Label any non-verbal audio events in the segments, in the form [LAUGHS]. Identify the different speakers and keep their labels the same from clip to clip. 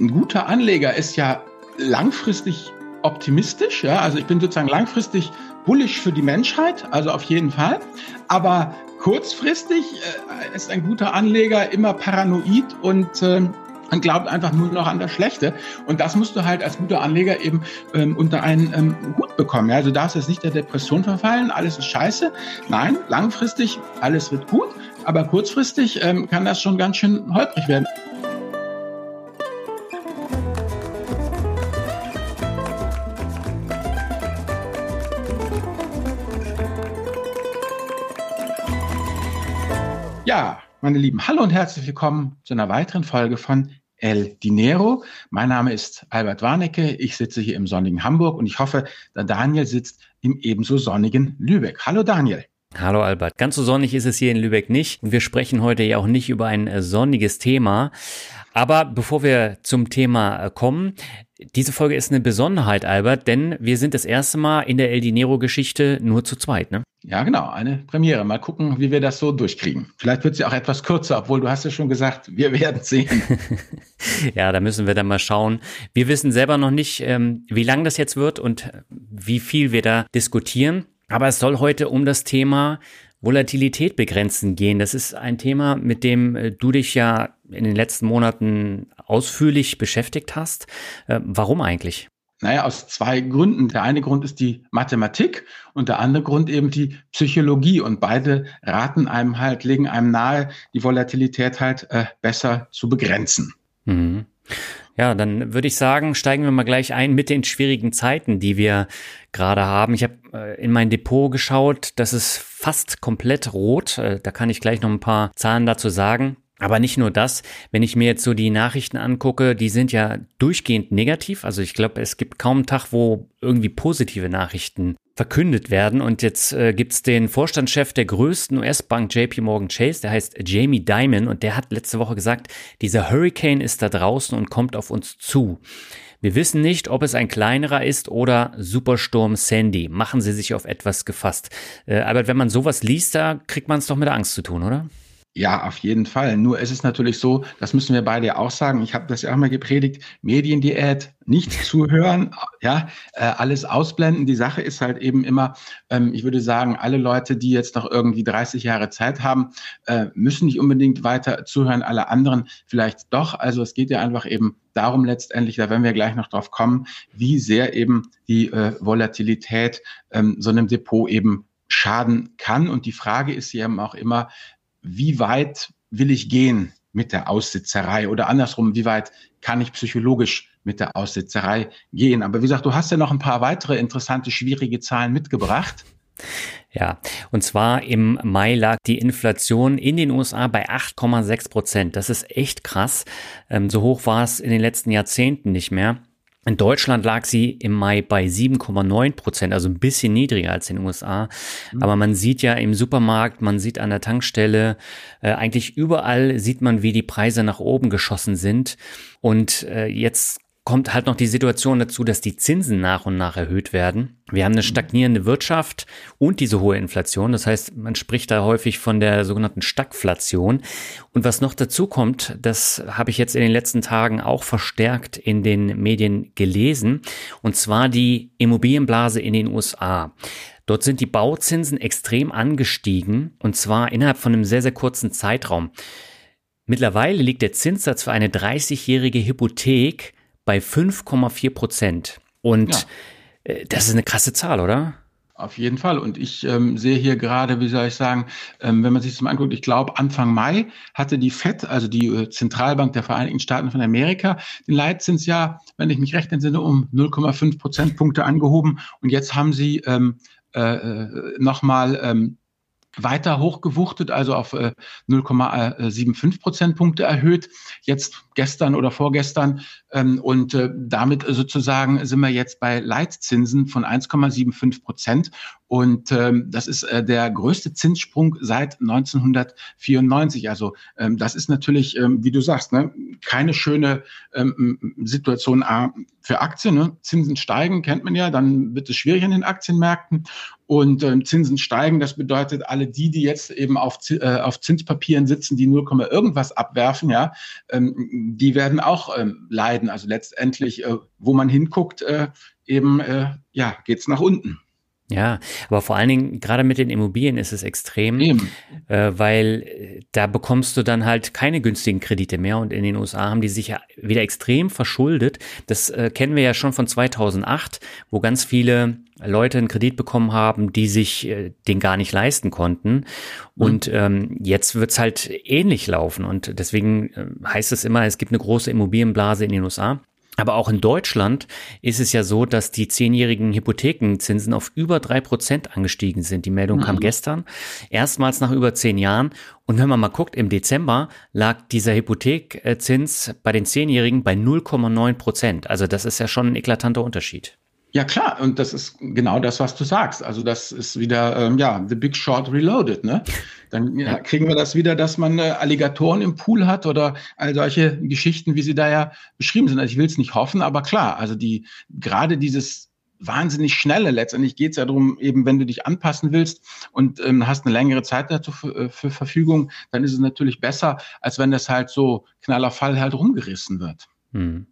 Speaker 1: ein guter Anleger ist ja langfristig optimistisch, ja, also ich bin sozusagen langfristig bullish für die Menschheit, also auf jeden Fall, aber kurzfristig äh, ist ein guter Anleger immer paranoid und äh, und glaubt einfach nur noch an das Schlechte. Und das musst du halt als guter Anleger eben ähm, unter einen ähm, Hut bekommen. Ja? Also du darfst jetzt nicht der Depression verfallen, alles ist scheiße. Nein, langfristig, alles wird gut, aber kurzfristig ähm, kann das schon ganz schön holprig werden. Meine Lieben, hallo und herzlich willkommen zu einer weiteren Folge von El Dinero. Mein Name ist Albert Warnecke. Ich sitze hier im sonnigen Hamburg und ich hoffe, der Daniel sitzt im ebenso sonnigen Lübeck. Hallo Daniel.
Speaker 2: Hallo Albert. Ganz so sonnig ist es hier in Lübeck nicht. Und wir sprechen heute ja auch nicht über ein äh, sonniges Thema. Aber bevor wir zum Thema äh, kommen, diese Folge ist eine Besonderheit, Albert, denn wir sind das erste Mal in der El Dinero-Geschichte nur zu zweit, ne?
Speaker 1: Ja, genau, eine Premiere. Mal gucken, wie wir das so durchkriegen. Vielleicht wird sie auch etwas kürzer, obwohl du hast ja schon gesagt, wir werden sehen. [LAUGHS]
Speaker 2: ja, da müssen wir dann mal schauen. Wir wissen selber noch nicht, ähm, wie lang das jetzt wird und wie viel wir da diskutieren. Aber es soll heute um das Thema Volatilität begrenzen gehen. Das ist ein Thema, mit dem äh, du dich ja in den letzten Monaten ausführlich beschäftigt hast. Äh, warum eigentlich?
Speaker 1: Naja, aus zwei Gründen. Der eine Grund ist die Mathematik und der andere Grund eben die Psychologie. Und beide raten einem halt, legen einem nahe, die Volatilität halt äh, besser zu begrenzen.
Speaker 2: Mhm. Ja, dann würde ich sagen, steigen wir mal gleich ein mit den schwierigen Zeiten, die wir gerade haben. Ich habe äh, in mein Depot geschaut, das ist fast komplett rot. Äh, da kann ich gleich noch ein paar Zahlen dazu sagen. Aber nicht nur das, wenn ich mir jetzt so die Nachrichten angucke, die sind ja durchgehend negativ. Also ich glaube, es gibt kaum einen Tag, wo irgendwie positive Nachrichten verkündet werden. Und jetzt äh, gibt's den Vorstandschef der größten US-Bank JP Morgan Chase, der heißt Jamie Dimon, und der hat letzte Woche gesagt, dieser Hurricane ist da draußen und kommt auf uns zu. Wir wissen nicht, ob es ein kleinerer ist oder Supersturm Sandy. Machen Sie sich auf etwas gefasst. Äh, aber wenn man sowas liest, da kriegt man es doch mit Angst zu tun, oder?
Speaker 1: Ja, auf jeden Fall. Nur ist es natürlich so, das müssen wir beide ja auch sagen. Ich habe das ja auch mal gepredigt, Mediendiät, nicht zuhören, [LAUGHS] ja, äh, alles ausblenden. Die Sache ist halt eben immer, ähm, ich würde sagen, alle Leute, die jetzt noch irgendwie 30 Jahre Zeit haben, äh, müssen nicht unbedingt weiter zuhören, alle anderen vielleicht doch. Also es geht ja einfach eben darum letztendlich, da werden wir gleich noch drauf kommen, wie sehr eben die äh, Volatilität ähm, so einem Depot eben schaden kann. Und die Frage ist ja auch immer, wie weit will ich gehen mit der Aussitzerei oder andersrum, wie weit kann ich psychologisch mit der Aussitzerei gehen. Aber wie gesagt, du hast ja noch ein paar weitere interessante, schwierige Zahlen mitgebracht.
Speaker 2: Ja, und zwar im Mai lag die Inflation in den USA bei 8,6 Prozent. Das ist echt krass. Ähm, so hoch war es in den letzten Jahrzehnten nicht mehr. In Deutschland lag sie im Mai bei 7,9 Prozent, also ein bisschen niedriger als in den USA. Mhm. Aber man sieht ja im Supermarkt, man sieht an der Tankstelle, äh, eigentlich überall sieht man, wie die Preise nach oben geschossen sind. Und äh, jetzt kommt halt noch die Situation dazu, dass die Zinsen nach und nach erhöht werden. Wir haben eine stagnierende Wirtschaft und diese hohe Inflation. Das heißt, man spricht da häufig von der sogenannten Stagflation. Und was noch dazu kommt, das habe ich jetzt in den letzten Tagen auch verstärkt in den Medien gelesen, und zwar die Immobilienblase in den USA. Dort sind die Bauzinsen extrem angestiegen und zwar innerhalb von einem sehr, sehr kurzen Zeitraum. Mittlerweile liegt der Zinssatz für eine 30-jährige Hypothek bei 5,4 Prozent. Und ja. Äh, das ist eine krasse Zahl, oder?
Speaker 1: Auf jeden Fall. Und ich ähm, sehe hier gerade, wie soll ich sagen, ähm, wenn man sich das mal anguckt, ich glaube, Anfang Mai hatte die FED, also die äh, Zentralbank der Vereinigten Staaten von Amerika, den Leitzins ja, wenn ich mich recht entsinne, um 0,5 Prozentpunkte angehoben. Und jetzt haben sie ähm, äh, äh nochmal ähm, weiter hochgewuchtet, also auf äh, 0,75 Prozentpunkte erhöht, jetzt gestern oder vorgestern. Ähm, und äh, damit sozusagen sind wir jetzt bei Leitzinsen von 1,75 Prozent. Und ähm, das ist äh, der größte Zinssprung seit 1994. Also ähm, das ist natürlich, ähm, wie du sagst, ne, keine schöne ähm, Situation A, für Aktien. Ne? Zinsen steigen, kennt man ja, dann wird es schwierig in den Aktienmärkten. Und ähm, Zinsen steigen, das bedeutet, alle die, die jetzt eben auf, äh, auf Zinspapieren sitzen, die 0, irgendwas abwerfen, ja, ähm, die werden auch ähm, leiden. Also letztendlich, äh, wo man hinguckt, äh, eben, äh, ja, geht's nach unten.
Speaker 2: Ja, aber vor allen Dingen gerade mit den Immobilien ist es extrem, äh, weil äh, da bekommst du dann halt keine günstigen Kredite mehr und in den USA haben die sich ja wieder extrem verschuldet. Das äh, kennen wir ja schon von 2008, wo ganz viele Leute einen Kredit bekommen haben, die sich äh, den gar nicht leisten konnten. Mhm. Und ähm, jetzt wird's halt ähnlich laufen und deswegen äh, heißt es immer, es gibt eine große Immobilienblase in den USA. Aber auch in Deutschland ist es ja so, dass die zehnjährigen Hypothekenzinsen auf über drei Prozent angestiegen sind. Die Meldung mhm. kam gestern, erstmals nach über zehn Jahren. Und wenn man mal guckt, im Dezember lag dieser Hypothekzins bei den Zehnjährigen bei 0,9 Prozent. Also das ist ja schon ein eklatanter Unterschied.
Speaker 1: Ja klar, und das ist genau das, was du sagst. Also das ist wieder, ähm, ja, The Big Short Reloaded, ne? Dann ja, kriegen wir das wieder, dass man äh, Alligatoren im Pool hat oder all solche Geschichten, wie sie da ja beschrieben sind. Also ich will es nicht hoffen, aber klar, also die gerade dieses wahnsinnig schnelle. Letztendlich geht es ja darum, eben wenn du dich anpassen willst und ähm, hast eine längere Zeit dazu für, äh, für Verfügung, dann ist es natürlich besser, als wenn das halt so knaller Fall halt rumgerissen wird. Hm.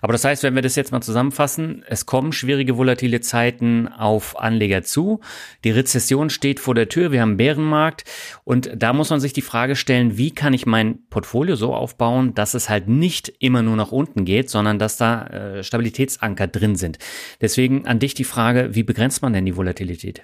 Speaker 2: Aber das heißt, wenn wir das jetzt mal zusammenfassen, es kommen schwierige volatile Zeiten auf Anleger zu. Die Rezession steht vor der Tür. Wir haben Bärenmarkt. Und da muss man sich die Frage stellen, wie kann ich mein Portfolio so aufbauen, dass es halt nicht immer nur nach unten geht, sondern dass da äh, Stabilitätsanker drin sind. Deswegen an dich die Frage, wie begrenzt man denn die Volatilität?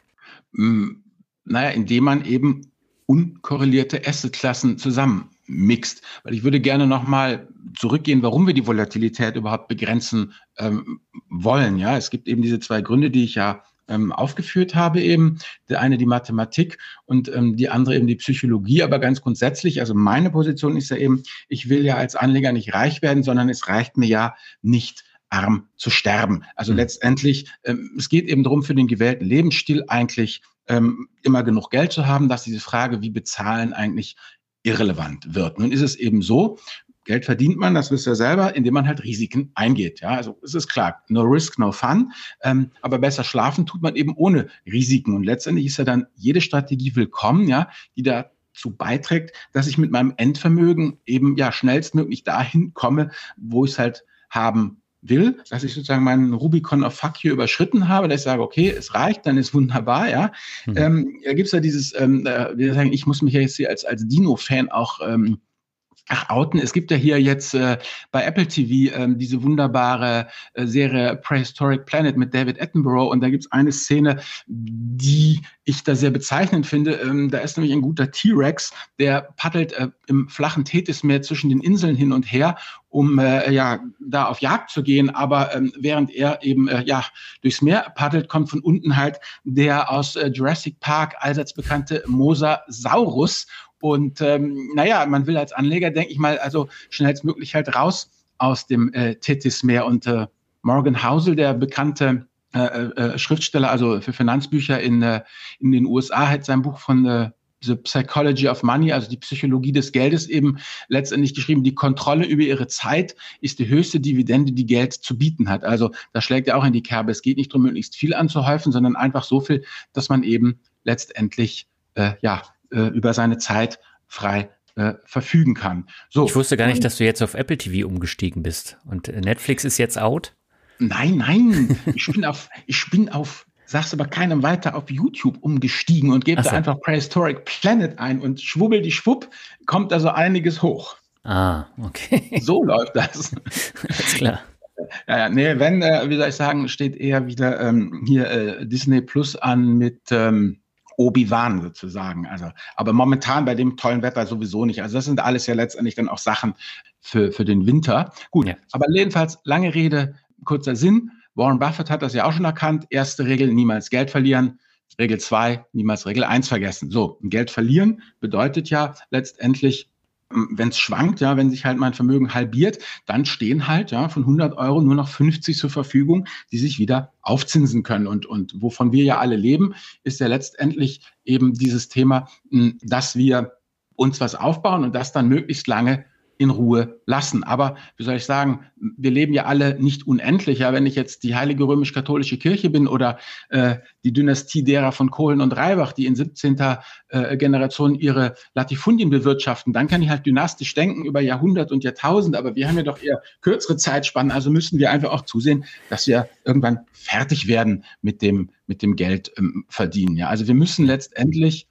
Speaker 1: Hm, naja, indem man eben unkorrelierte Assetklassen zusammen mixt. Weil ich würde gerne nochmal zurückgehen, warum wir die Volatilität überhaupt begrenzen ähm, wollen. Ja, es gibt eben diese zwei Gründe, die ich ja ähm, aufgeführt habe eben. Der eine die Mathematik und ähm, die andere eben die Psychologie. Aber ganz grundsätzlich, also meine Position ist ja eben, ich will ja als Anleger nicht reich werden, sondern es reicht mir ja nicht arm zu sterben. Also mhm. letztendlich, ähm, es geht eben darum, für den gewählten Lebensstil eigentlich ähm, immer genug Geld zu haben, dass diese Frage, wie bezahlen eigentlich irrelevant wird. Nun ist es eben so, Geld verdient man, das wisst ihr selber, indem man halt Risiken eingeht. Ja, also es ist klar, no risk, no fun. Ähm, aber besser schlafen tut man eben ohne Risiken. Und letztendlich ist ja dann jede Strategie willkommen, ja, die dazu beiträgt, dass ich mit meinem Endvermögen eben ja schnellstmöglich dahin komme, wo ich es halt haben will, dass ich sozusagen meinen Rubicon of Fuck you überschritten habe, dass ich sage, okay, es reicht, dann ist wunderbar, ja. Mhm. Ähm, da gibt's ja dieses, ähm, äh, wir sagen, ich muss mich ja jetzt hier als, als Dino-Fan auch ähm, Ach, outen. Es gibt ja hier jetzt äh, bei Apple TV ähm, diese wunderbare äh, Serie Prehistoric Planet mit David Attenborough und da gibt's eine Szene, die ich da sehr bezeichnend finde. Ähm, da ist nämlich ein guter T-Rex, der paddelt äh, im flachen Tethysmeer zwischen den Inseln hin und her, um äh, ja da auf Jagd zu gehen. Aber ähm, während er eben äh, ja durchs Meer paddelt, kommt von unten halt der aus äh, Jurassic Park allseits bekannte Mosasaurus und ähm, naja, man will als Anleger, denke ich mal, also schnellstmöglich halt raus aus dem äh, Tethys-Meer. Und äh, Morgan Housel, der bekannte äh, äh, Schriftsteller, also für Finanzbücher in, äh, in den USA, hat sein Buch von äh, The Psychology of Money, also die Psychologie des Geldes eben letztendlich geschrieben, die Kontrolle über ihre Zeit ist die höchste Dividende, die Geld zu bieten hat. Also da schlägt er auch in die Kerbe. Es geht nicht darum, möglichst viel anzuhäufen, sondern einfach so viel, dass man eben letztendlich äh, ja äh, über seine Zeit frei äh, verfügen kann.
Speaker 2: So. Ich wusste gar nicht, dass du jetzt auf Apple TV umgestiegen bist. Und äh, Netflix ist jetzt out?
Speaker 1: Nein, nein. Ich bin auf, [LAUGHS] ich bin auf, sag's aber keinem weiter, auf YouTube umgestiegen und gebe so. da einfach Prehistoric Planet ein und schwubbel die Schwupp, kommt da so einiges hoch.
Speaker 2: Ah, okay.
Speaker 1: So [LAUGHS] läuft das. Alles klar. Ja, ja, nee, wenn, äh, wie soll ich sagen, steht eher wieder ähm, hier äh, Disney Plus an mit ähm, Obi-Wan sozusagen. Also, aber momentan bei dem tollen Wetter sowieso nicht. Also das sind alles ja letztendlich dann auch Sachen für, für den Winter. Gut, ja. aber jedenfalls lange Rede, kurzer Sinn. Warren Buffett hat das ja auch schon erkannt. Erste Regel, niemals Geld verlieren. Regel zwei, niemals Regel eins vergessen. So, Geld verlieren bedeutet ja letztendlich, wenn es schwankt, ja, wenn sich halt mein Vermögen halbiert, dann stehen halt ja von 100 Euro nur noch 50 zur Verfügung, die sich wieder aufzinsen können. Und, und wovon wir ja alle leben, ist ja letztendlich eben dieses Thema, hm, dass wir uns was aufbauen und das dann möglichst lange in Ruhe lassen. Aber wie soll ich sagen, wir leben ja alle nicht unendlich. Ja, wenn ich jetzt die Heilige Römisch-Katholische Kirche bin oder äh, die Dynastie derer von Kohlen und Reibach, die in 17. Äh, Generation ihre Latifundien bewirtschaften, dann kann ich halt dynastisch denken über Jahrhundert und Jahrtausende. Aber wir haben ja doch eher kürzere Zeitspannen. Also müssen wir einfach auch zusehen, dass wir irgendwann fertig werden mit dem, mit dem Geld ähm, verdienen. Ja, also wir müssen letztendlich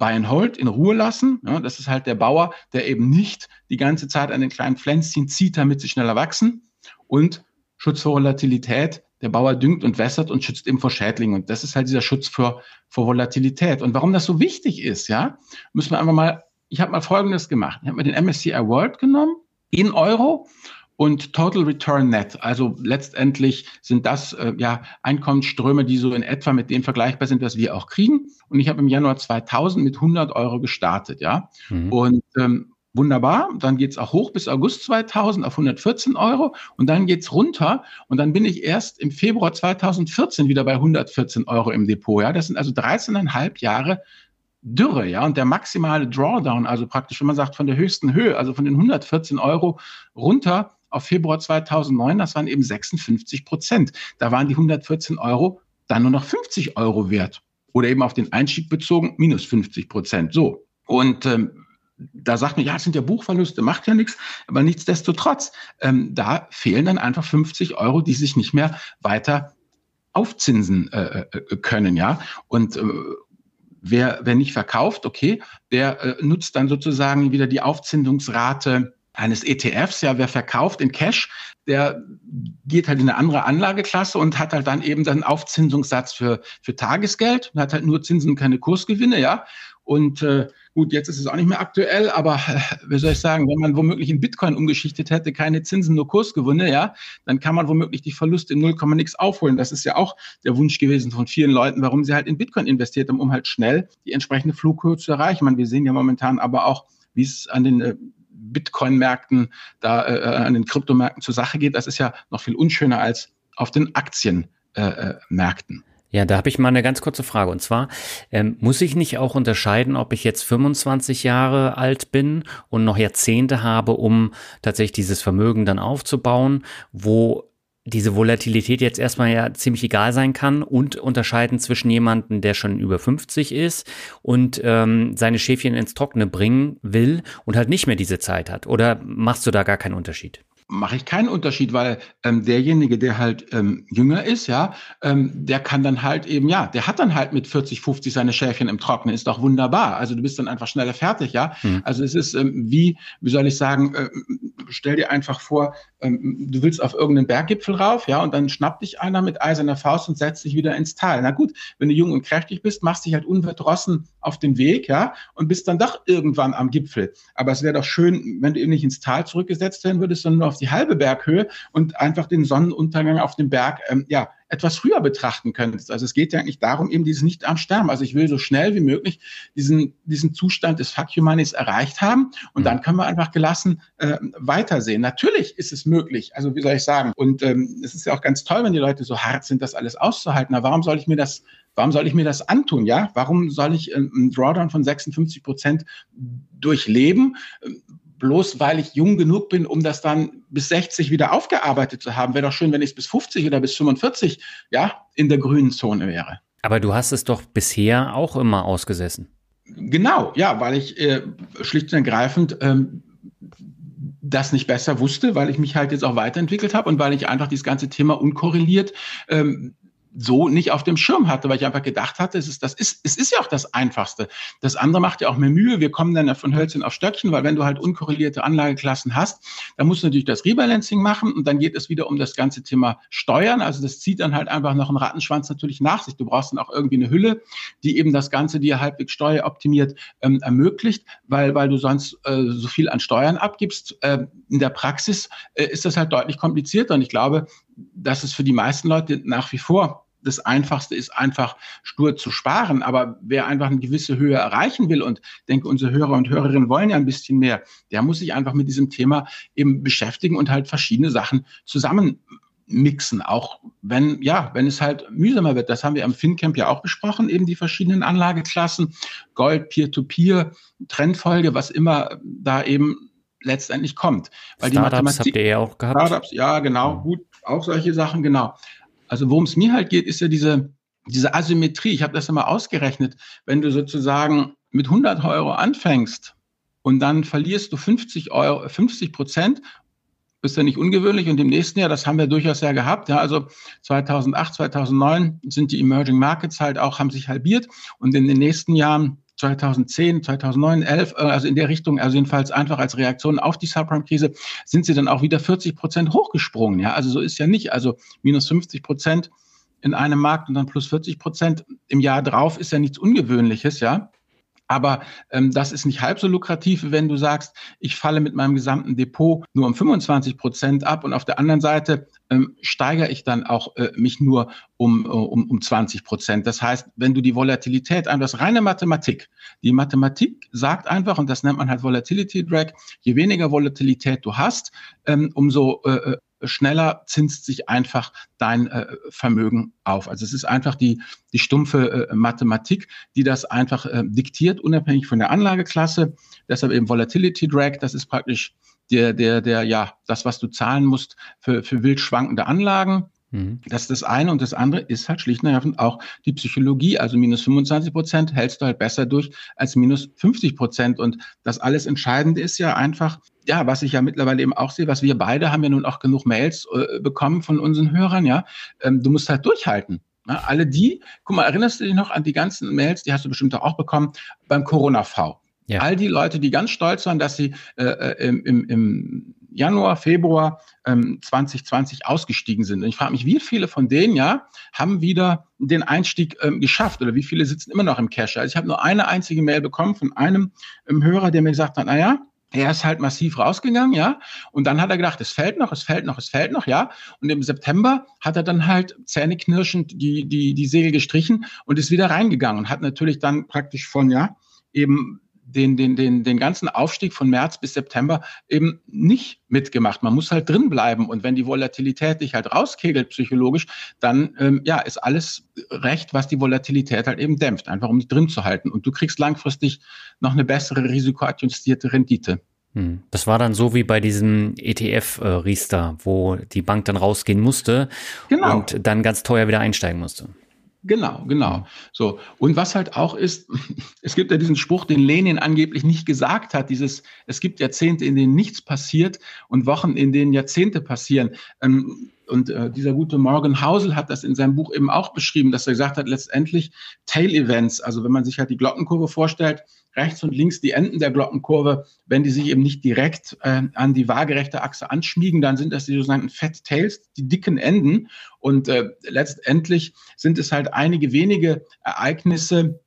Speaker 1: Buy and Hold in Ruhe lassen. Ja, das ist halt der Bauer, der eben nicht die ganze Zeit an den kleinen Pflänzchen zieht, damit sie schneller wachsen. Und Schutz vor Volatilität. Der Bauer düngt und wässert und schützt eben vor Schädlingen. Und das ist halt dieser Schutz vor, vor Volatilität. Und warum das so wichtig ist, ja, müssen wir einfach mal, ich habe mal Folgendes gemacht. Ich habe mir den MSCI World genommen in Euro und Total Return Net. Also letztendlich sind das äh, ja Einkommensströme, die so in etwa mit denen vergleichbar sind, was wir auch kriegen. Und ich habe im Januar 2000 mit 100 Euro gestartet, ja. Mhm. Und ähm, wunderbar. Dann geht's auch hoch bis August 2000 auf 114 Euro und dann geht's runter und dann bin ich erst im Februar 2014 wieder bei 114 Euro im Depot. Ja, das sind also 13,5 Jahre Dürre, ja, und der maximale Drawdown, also praktisch, wenn man sagt, von der höchsten Höhe, also von den 114 Euro runter auf Februar 2009, das waren eben 56 Prozent. Da waren die 114 Euro dann nur noch 50 Euro wert. Oder eben auf den Einstieg bezogen, minus 50 Prozent. So. Und ähm, da sagt man, ja, es sind ja Buchverluste, macht ja nichts, aber nichtsdestotrotz, ähm, da fehlen dann einfach 50 Euro, die sich nicht mehr weiter aufzinsen äh, äh, können, ja. Und äh, wer, wer nicht verkauft, okay, der äh, nutzt dann sozusagen wieder die Aufzinsungsrate eines ETFs, ja, wer verkauft in Cash, der geht halt in eine andere Anlageklasse und hat halt dann eben dann Aufzinsungssatz für, für Tagesgeld und hat halt nur Zinsen und keine Kursgewinne, ja. Und äh, gut, jetzt ist es auch nicht mehr aktuell, aber äh, [LAUGHS] wie soll ich sagen, wenn man womöglich in Bitcoin umgeschichtet hätte, keine Zinsen, nur Kursgewinne, ja, dann kann man womöglich die Verluste in 0, nix aufholen. Das ist ja auch der Wunsch gewesen von vielen Leuten, warum sie halt in Bitcoin investiert haben, um halt schnell die entsprechende Flughöhe zu erreichen. Man, wir sehen ja momentan aber auch, wie es an den äh, Bitcoin-Märkten, da äh, äh, an den Kryptomärkten zur Sache geht. Das ist ja noch viel unschöner als auf den Aktienmärkten. Äh, äh
Speaker 2: ja, da habe ich mal eine ganz kurze Frage. Und zwar, ähm, muss ich nicht auch unterscheiden, ob ich jetzt 25 Jahre alt bin und noch Jahrzehnte habe, um tatsächlich dieses Vermögen dann aufzubauen, wo diese Volatilität jetzt erstmal ja ziemlich egal sein kann und unterscheiden zwischen jemanden, der schon über 50 ist und ähm, seine Schäfchen ins Trockene bringen will und halt nicht mehr diese Zeit hat? Oder machst du da gar keinen Unterschied?
Speaker 1: mache ich keinen Unterschied, weil ähm, derjenige, der halt ähm, jünger ist, ja, ähm, der kann dann halt eben, ja, der hat dann halt mit 40, 50 seine Schäfchen im Trocknen, ist doch wunderbar. Also du bist dann einfach schneller fertig, ja. Mhm. Also es ist ähm, wie, wie soll ich sagen, äh, stell dir einfach vor, ähm, du willst auf irgendeinen Berggipfel rauf, ja, und dann schnappt dich einer mit eiserner Faust und setzt dich wieder ins Tal. Na gut, wenn du jung und kräftig bist, machst dich halt unverdrossen auf den Weg, ja, und bist dann doch irgendwann am Gipfel. Aber es wäre doch schön, wenn du eben nicht ins Tal zurückgesetzt werden würdest, sondern nur auf die halbe Berghöhe und einfach den Sonnenuntergang auf dem Berg, ähm, ja, etwas früher betrachten könntest. Also es geht ja eigentlich darum, eben dieses nicht am Sterben. Also ich will so schnell wie möglich diesen, diesen Zustand des Fuck Humanis erreicht haben und mhm. dann können wir einfach gelassen äh, weitersehen. Natürlich ist es möglich, also wie soll ich sagen, und ähm, es ist ja auch ganz toll, wenn die Leute so hart sind, das alles auszuhalten. Aber warum soll ich mir das Warum soll ich mir das antun? Ja, warum soll ich ähm, einen Drawdown von 56 Prozent durchleben? Bloß weil ich jung genug bin, um das dann bis 60 wieder aufgearbeitet zu haben. Wäre doch schön, wenn ich es bis 50 oder bis 45 ja, in der grünen Zone wäre.
Speaker 2: Aber du hast es doch bisher auch immer ausgesessen.
Speaker 1: Genau, ja, weil ich äh, schlicht und ergreifend ähm, das nicht besser wusste, weil ich mich halt jetzt auch weiterentwickelt habe und weil ich einfach dieses ganze Thema unkorreliert ähm, so nicht auf dem Schirm hatte, weil ich einfach gedacht hatte, es ist, das ist, es ist ja auch das Einfachste. Das andere macht ja auch mehr Mühe. Wir kommen dann von Hölzchen auf Stöckchen, weil wenn du halt unkorrelierte Anlageklassen hast, dann musst du natürlich das Rebalancing machen und dann geht es wieder um das ganze Thema Steuern. Also das zieht dann halt einfach noch einen Rattenschwanz natürlich nach sich. Du brauchst dann auch irgendwie eine Hülle, die eben das Ganze dir halbwegs steueroptimiert ähm, ermöglicht, weil, weil du sonst äh, so viel an Steuern abgibst. Äh, in der Praxis äh, ist das halt deutlich komplizierter und ich glaube, dass es für die meisten Leute nach wie vor das Einfachste ist, einfach stur zu sparen. Aber wer einfach eine gewisse Höhe erreichen will und denke, unsere Hörer und Hörerinnen wollen ja ein bisschen mehr, der muss sich einfach mit diesem Thema eben beschäftigen und halt verschiedene Sachen zusammen mixen, auch wenn, ja, wenn es halt mühsamer wird. Das haben wir am FinCamp ja auch besprochen, eben die verschiedenen Anlageklassen, Gold, Peer-to-Peer, Trendfolge, was immer da eben letztendlich kommt.
Speaker 2: Weil Startups die Mathematik, habt ihr ja auch gehabt. Startups,
Speaker 1: ja, genau, gut, auch solche Sachen, genau. Also worum es mir halt geht, ist ja diese, diese Asymmetrie. Ich habe das immer ausgerechnet. Wenn du sozusagen mit 100 Euro anfängst und dann verlierst du 50 Euro, 50 Prozent ist ja nicht ungewöhnlich und im nächsten Jahr, das haben wir durchaus ja gehabt, ja, also 2008, 2009 sind die Emerging Markets halt auch, haben sich halbiert und in den nächsten Jahren 2010, 2009, 11, also in der Richtung, also jedenfalls einfach als Reaktion auf die Subprime-Krise, sind sie dann auch wieder 40 Prozent hochgesprungen. Ja, also so ist ja nicht, also minus 50 Prozent in einem Markt und dann plus 40 Prozent im Jahr drauf ist ja nichts Ungewöhnliches, ja. Aber ähm, das ist nicht halb so lukrativ, wenn du sagst, ich falle mit meinem gesamten Depot nur um 25 Prozent ab und auf der anderen Seite ähm, steigere ich dann auch äh, mich nur um, äh, um, um 20 Prozent. Das heißt, wenn du die Volatilität einfach, das reine Mathematik, die Mathematik sagt einfach, und das nennt man halt Volatility Drag, je weniger Volatilität du hast, ähm, umso äh, äh schneller zinst sich einfach dein äh, Vermögen auf. Also es ist einfach die, die stumpfe äh, Mathematik, die das einfach äh, diktiert, unabhängig von der Anlageklasse. Deshalb eben Volatility Drag, das ist praktisch der, der, der, ja, das, was du zahlen musst für, für wild schwankende Anlagen. Mhm. Das ist das eine und das andere ist halt schlicht und ergreifend auch die Psychologie. Also minus 25 Prozent hältst du halt besser durch als minus 50 Prozent. Und das alles Entscheidende ist ja einfach, ja, was ich ja mittlerweile eben auch sehe, was wir beide haben ja nun auch genug Mails äh, bekommen von unseren Hörern, ja. Ähm, du musst halt durchhalten. Ja, alle die, guck mal, erinnerst du dich noch an die ganzen Mails, die hast du bestimmt auch bekommen beim Corona-V. Ja. All die Leute, die ganz stolz waren, dass sie äh, äh im, im, im Januar, Februar ähm, 2020 ausgestiegen sind. Und ich frage mich, wie viele von denen ja haben wieder den Einstieg ähm, geschafft oder wie viele sitzen immer noch im Cash? Also ich habe nur eine einzige Mail bekommen von einem ähm, Hörer, der mir gesagt hat, naja, er ist halt massiv rausgegangen, ja. Und dann hat er gedacht, es fällt noch, es fällt noch, es fällt noch, ja. Und im September hat er dann halt zähneknirschend die, die, die Segel gestrichen und ist wieder reingegangen und hat natürlich dann praktisch von, ja, eben den, den, den, den ganzen Aufstieg von März bis September eben nicht mitgemacht. Man muss halt drin bleiben. Und wenn die Volatilität dich halt rauskegelt psychologisch, dann ähm, ja, ist alles recht, was die Volatilität halt eben dämpft, einfach um dich drin zu halten. Und du kriegst langfristig noch eine bessere risikoadjustierte Rendite.
Speaker 2: Hm. Das war dann so wie bei diesem ETF-Riester, äh, wo die Bank dann rausgehen musste genau. und dann ganz teuer wieder einsteigen musste.
Speaker 1: Genau, genau. So. Und was halt auch ist, [LAUGHS] es gibt ja diesen Spruch, den Lenin angeblich nicht gesagt hat, dieses, es gibt Jahrzehnte, in denen nichts passiert und Wochen, in denen Jahrzehnte passieren. Ähm, und äh, dieser gute Morgan Housel hat das in seinem Buch eben auch beschrieben, dass er gesagt hat, letztendlich Tail Events, also wenn man sich halt die Glockenkurve vorstellt, rechts und links die Enden der Glockenkurve, wenn die sich eben nicht direkt äh, an die waagerechte Achse anschmiegen, dann sind das die sogenannten Fat Tails, die dicken Enden. Und äh, letztendlich sind es halt einige wenige Ereignisse,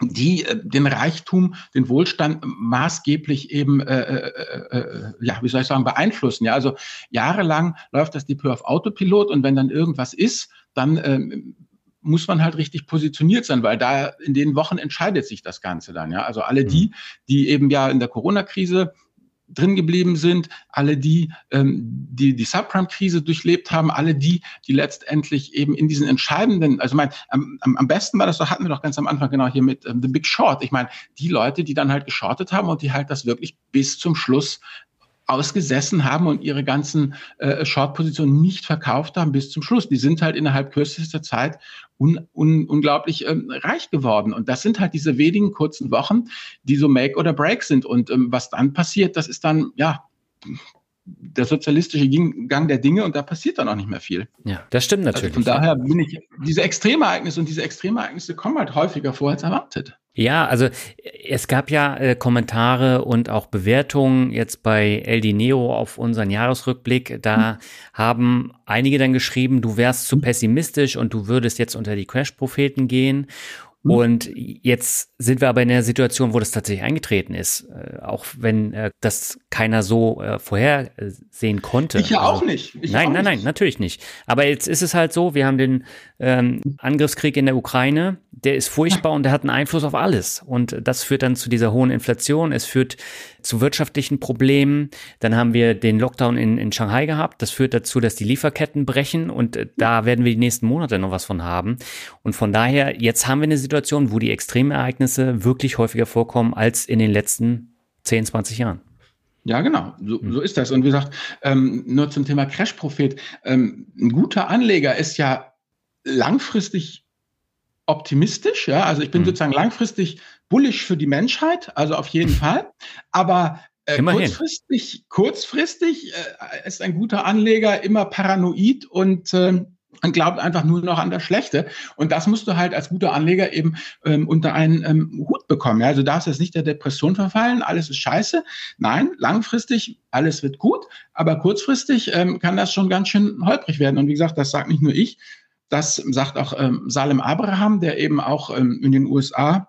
Speaker 1: die äh, den Reichtum, den Wohlstand maßgeblich eben, äh, äh, äh, äh, ja, wie soll ich sagen, beeinflussen. Ja, also jahrelang läuft das Depot auf Autopilot und wenn dann irgendwas ist, dann ähm, muss man halt richtig positioniert sein, weil da in den Wochen entscheidet sich das Ganze dann. Ja, also alle die, mhm. die eben ja in der Corona-Krise drin geblieben sind, alle die, ähm, die die Subprime-Krise durchlebt haben, alle die, die letztendlich eben in diesen entscheidenden, also mein, am, am besten war das, so hatten wir doch ganz am Anfang genau hier mit ähm, The Big Short. Ich meine, die Leute, die dann halt geschortet haben und die halt das wirklich bis zum Schluss ausgesessen haben und ihre ganzen äh, Short-Positionen nicht verkauft haben bis zum Schluss. Die sind halt innerhalb kürzester Zeit un, un, unglaublich ähm, reich geworden. Und das sind halt diese wenigen kurzen Wochen, die so Make oder Break sind. Und ähm, was dann passiert, das ist dann, ja, der sozialistische Gang der Dinge und da passiert dann auch nicht mehr viel.
Speaker 2: Ja, das stimmt natürlich.
Speaker 1: Also von daher bin ich, diese Extremereignisse und diese Extremereignisse kommen halt häufiger vor als erwartet.
Speaker 2: Ja, also es gab ja äh, Kommentare und auch Bewertungen jetzt bei El Dinero auf unseren Jahresrückblick. Da hm. haben einige dann geschrieben, du wärst zu pessimistisch und du würdest jetzt unter die Crash-Propheten gehen. Mhm. Und jetzt sind wir aber in der Situation, wo das tatsächlich eingetreten ist, äh, auch wenn äh, das keiner so äh, vorhersehen konnte.
Speaker 1: Ich ja also, auch nicht.
Speaker 2: Ich nein,
Speaker 1: auch
Speaker 2: nein,
Speaker 1: nicht.
Speaker 2: nein, natürlich nicht. Aber jetzt ist es halt so, wir haben den ähm, Angriffskrieg in der Ukraine, der ist furchtbar und der hat einen Einfluss auf alles. Und das führt dann zu dieser hohen Inflation, es führt zu wirtschaftlichen Problemen. Dann haben wir den Lockdown in, in Shanghai gehabt. Das führt dazu, dass die Lieferketten brechen und äh, da werden wir die nächsten Monate noch was von haben. Und von daher, jetzt haben wir eine Situation, wo die Extremereignisse wirklich häufiger vorkommen als in den letzten 10, 20 Jahren.
Speaker 1: Ja, genau, so, so ist das. Und wie gesagt, ähm, nur zum Thema Crash-Prophet. Ähm, ein guter Anleger ist ja langfristig optimistisch, ja. Also ich bin mhm. sozusagen langfristig bullish für die Menschheit, also auf jeden [LAUGHS] Fall. Aber äh, kurzfristig, kurzfristig äh, ist ein guter Anleger immer paranoid und äh, und glaubt einfach nur noch an das Schlechte. Und das musst du halt als guter Anleger eben ähm, unter einen ähm, Hut bekommen. Ja? Also darfst jetzt nicht der Depression verfallen, alles ist scheiße. Nein, langfristig, alles wird gut, aber kurzfristig ähm, kann das schon ganz schön holprig werden. Und wie gesagt, das sagt nicht nur ich, das sagt auch ähm, Salem Abraham, der eben auch ähm, in den USA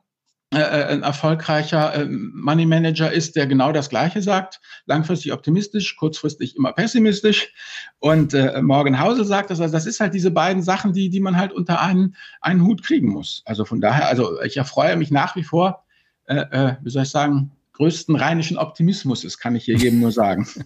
Speaker 1: ein erfolgreicher äh, Money Manager ist, der genau das Gleiche sagt. Langfristig optimistisch, kurzfristig immer pessimistisch. Und äh, Morgan Housel sagt das. Also das ist halt diese beiden Sachen, die, die man halt unter einen, einen Hut kriegen muss. Also von daher, also ich erfreue mich nach wie vor, äh, äh, wie soll ich sagen, größten rheinischen Optimismus ist, kann ich hier jedem nur sagen. [LAUGHS]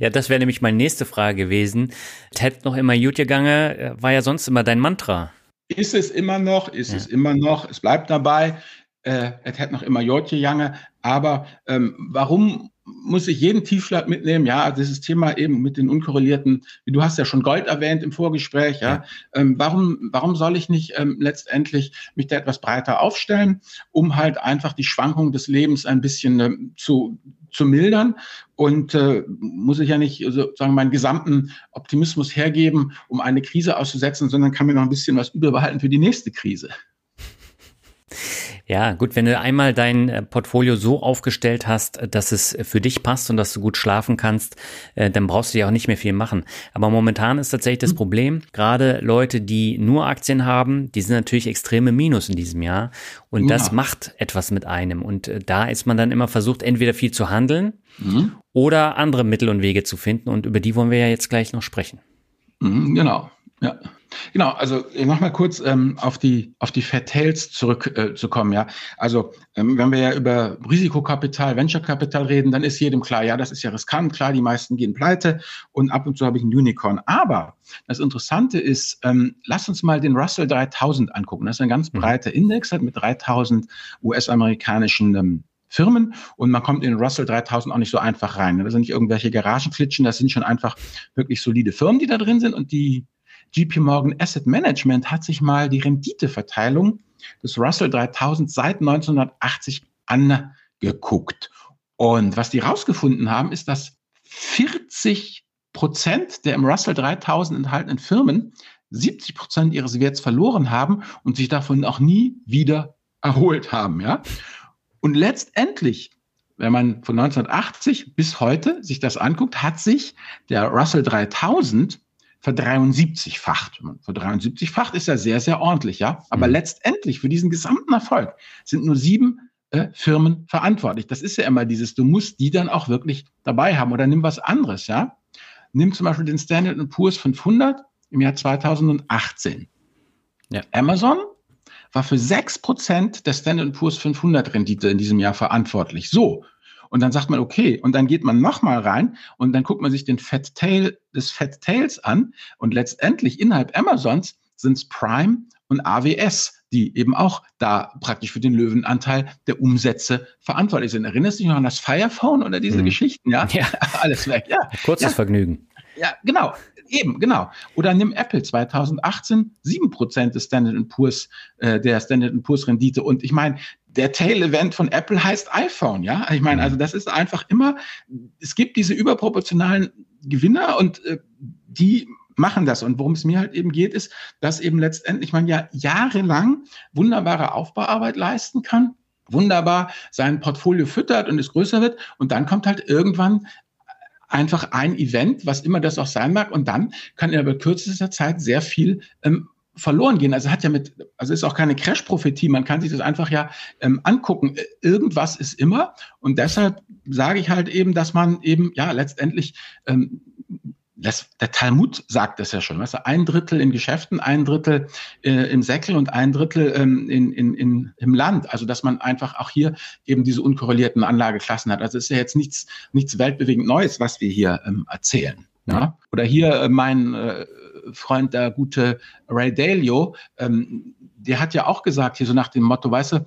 Speaker 2: Ja, das wäre nämlich meine nächste Frage gewesen. Ted noch immer gut gegangen, war ja sonst immer dein Mantra.
Speaker 1: Ist es immer noch, ist ja. es immer noch, es bleibt dabei. Äh, es hat noch immer Jotje Jange, aber ähm, warum muss ich jeden Tiefschlag mitnehmen? Ja, dieses Thema eben mit den unkorrelierten, wie du hast ja schon Gold erwähnt im Vorgespräch, ja. Ähm, warum, warum soll ich nicht ähm, letztendlich mich da etwas breiter aufstellen, um halt einfach die Schwankung des Lebens ein bisschen ähm, zu, zu mildern und äh, muss ich ja nicht sozusagen meinen gesamten Optimismus hergeben, um eine Krise auszusetzen, sondern kann mir noch ein bisschen was überbehalten für die nächste Krise.
Speaker 2: Ja, gut, wenn du einmal dein äh, Portfolio so aufgestellt hast, dass es für dich passt und dass du gut schlafen kannst, äh, dann brauchst du ja auch nicht mehr viel machen. Aber momentan ist tatsächlich das hm. Problem, gerade Leute, die nur Aktien haben, die sind natürlich extreme Minus in diesem Jahr und ja. das macht etwas mit einem. Und äh, da ist man dann immer versucht, entweder viel zu handeln mhm. oder andere Mittel und Wege zu finden und über die wollen wir ja jetzt gleich noch sprechen.
Speaker 1: Mhm, genau, ja. Genau, also ich mach mal kurz ähm, auf die auf die Fat Tails zurückzukommen. Äh, ja, also ähm, wenn wir ja über Risikokapital, Venture-Kapital reden, dann ist jedem klar, ja, das ist ja riskant, klar, die meisten gehen pleite und ab und zu habe ich ein Unicorn. Aber das Interessante ist, ähm, lass uns mal den Russell 3000 angucken. Das ist ein ganz mhm. breiter Index, hat mit 3000 US-amerikanischen ähm, Firmen und man kommt in den Russell 3000 auch nicht so einfach rein. Das sind nicht irgendwelche Garagenklitschen, das sind schon einfach wirklich solide Firmen, die da drin sind und die JP Morgan Asset Management hat sich mal die Renditeverteilung des Russell 3000 seit 1980 angeguckt. Und was die rausgefunden haben, ist, dass 40 Prozent der im Russell 3000 enthaltenen Firmen 70 Prozent ihres Werts verloren haben und sich davon auch nie wieder erholt haben, ja. Und letztendlich, wenn man von 1980 bis heute sich das anguckt, hat sich der Russell 3000 verdreiundsiebzigfacht. Verdreiundsiebzigfacht ist ja sehr, sehr ordentlich, ja. Aber mhm. letztendlich für diesen gesamten Erfolg sind nur sieben äh, Firmen verantwortlich. Das ist ja immer dieses, du musst die dann auch wirklich dabei haben. Oder nimm was anderes, ja. Nimm zum Beispiel den Standard Poor's 500 im Jahr 2018. Ja. Amazon war für sechs Prozent der Standard Poor's 500 Rendite in diesem Jahr verantwortlich. So. Und dann sagt man, okay, und dann geht man nochmal rein und dann guckt man sich den Fat Tail des Fat Tails an und letztendlich innerhalb Amazons sind es Prime und AWS, die eben auch da praktisch für den Löwenanteil der Umsätze verantwortlich sind. Erinnerst du dich noch an das Firephone oder diese mhm. Geschichten? Ja,
Speaker 2: ja. [LAUGHS]
Speaker 1: alles weg. Ja,
Speaker 2: kurzes
Speaker 1: ja.
Speaker 2: Vergnügen.
Speaker 1: Ja, genau. Eben, genau. Oder nimm Apple 2018, 7% des Standard Poor's, äh, der Standard Poor's Rendite. Und ich meine, der Tail-Event von Apple heißt iPhone, ja. Ich meine, mhm. also das ist einfach immer, es gibt diese überproportionalen Gewinner und äh, die machen das. Und worum es mir halt eben geht, ist, dass eben letztendlich man ja jahrelang wunderbare Aufbauarbeit leisten kann, wunderbar sein Portfolio füttert und es größer wird. Und dann kommt halt irgendwann einfach ein Event, was immer das auch sein mag. Und dann kann in aber kürzester Zeit sehr viel ähm, verloren gehen. Also hat ja mit, also ist auch keine Crash-Prophetie. Man kann sich das einfach ja ähm, angucken. Irgendwas ist immer. Und deshalb sage ich halt eben, dass man eben ja letztendlich ähm, das, der Talmud sagt das ja schon, weißt du, ein Drittel in Geschäften, ein Drittel äh, im Säckel und ein Drittel ähm, in, in, in, im Land. Also dass man einfach auch hier eben diese unkorrelierten Anlageklassen hat. Also ist ja jetzt nichts, nichts weltbewegend Neues, was wir hier ähm, erzählen. Ja? Oder hier äh, mein äh, Freund, der gute Ray Dalio, ähm, der hat ja auch gesagt, hier so nach dem Motto, weißt du,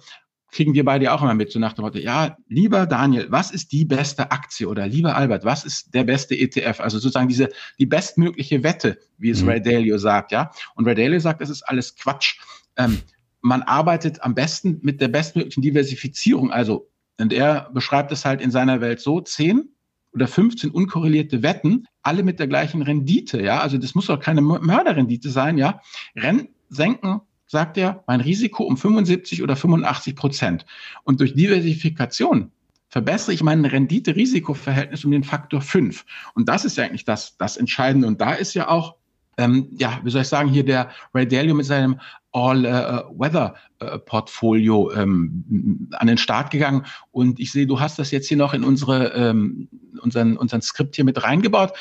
Speaker 1: kriegen wir beide auch immer mit, so nach dem Motto, ja, lieber Daniel, was ist die beste Aktie oder lieber Albert, was ist der beste ETF? Also sozusagen diese, die bestmögliche Wette, wie es mhm. Ray Dalio sagt, ja. Und Ray Dalio sagt, das ist alles Quatsch. Ähm, man arbeitet am besten mit der bestmöglichen Diversifizierung. Also, und er beschreibt es halt in seiner Welt so, zehn oder 15 unkorrelierte Wetten, alle mit der gleichen Rendite, ja. Also das muss doch keine Mörderrendite sein, ja. Rennen, senken sagt er, mein Risiko um 75 oder 85 Prozent. Und durch Diversifikation verbessere ich mein Rendite-Risiko-Verhältnis um den Faktor 5. Und das ist ja eigentlich das, das Entscheidende. Und da ist ja auch, ähm, ja, wie soll ich sagen, hier der Ray Dalio mit seinem All-Weather-Portfolio äh, ähm, an den Start gegangen. Und ich sehe, du hast das jetzt hier noch in unsere, ähm, unseren, unseren Skript hier mit reingebaut.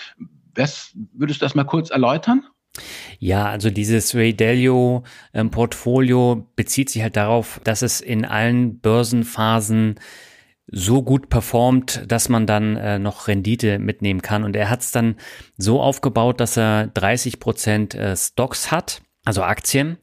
Speaker 1: Was, würdest du das mal kurz erläutern?
Speaker 2: Ja, also dieses Ray Dalio ähm, Portfolio bezieht sich halt darauf, dass es in allen Börsenphasen so gut performt, dass man dann äh, noch Rendite mitnehmen kann. Und er hat es dann so aufgebaut, dass er 30 Prozent äh, Stocks hat, also Aktien.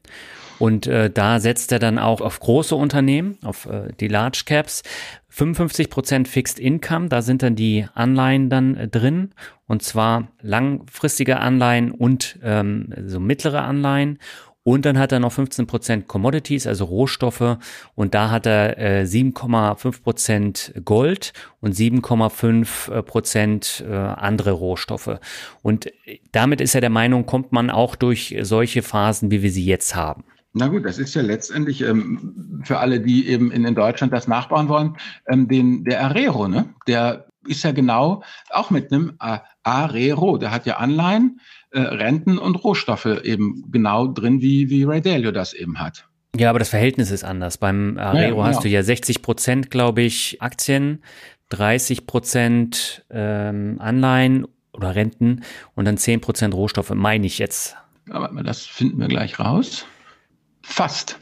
Speaker 2: Und äh, da setzt er dann auch auf große Unternehmen, auf äh, die Large Caps. 55 Prozent Fixed Income, da sind dann die Anleihen dann äh, drin. Und zwar langfristige Anleihen und ähm, so mittlere Anleihen. Und dann hat er noch 15 Prozent Commodities, also Rohstoffe. Und da hat er äh, 7,5 Prozent Gold und 7,5 Prozent äh, andere Rohstoffe. Und äh, damit ist er der Meinung, kommt man auch durch solche Phasen, wie wir sie jetzt haben.
Speaker 1: Na gut, das ist ja letztendlich ähm, für alle, die eben in, in Deutschland das nachbauen wollen, ähm, den, der Arero, ne? Der ist ja genau auch mit einem Arero, der hat ja Anleihen, äh, Renten und Rohstoffe eben genau drin, wie, wie Ray Dalio das eben hat.
Speaker 2: Ja, aber das Verhältnis ist anders. Beim Arero ja, hast genau. du ja 60 Prozent, glaube ich, Aktien, 30 Prozent ähm, Anleihen oder Renten und dann 10 Prozent Rohstoffe, meine ich jetzt.
Speaker 1: Aber das finden wir gleich raus. Fast.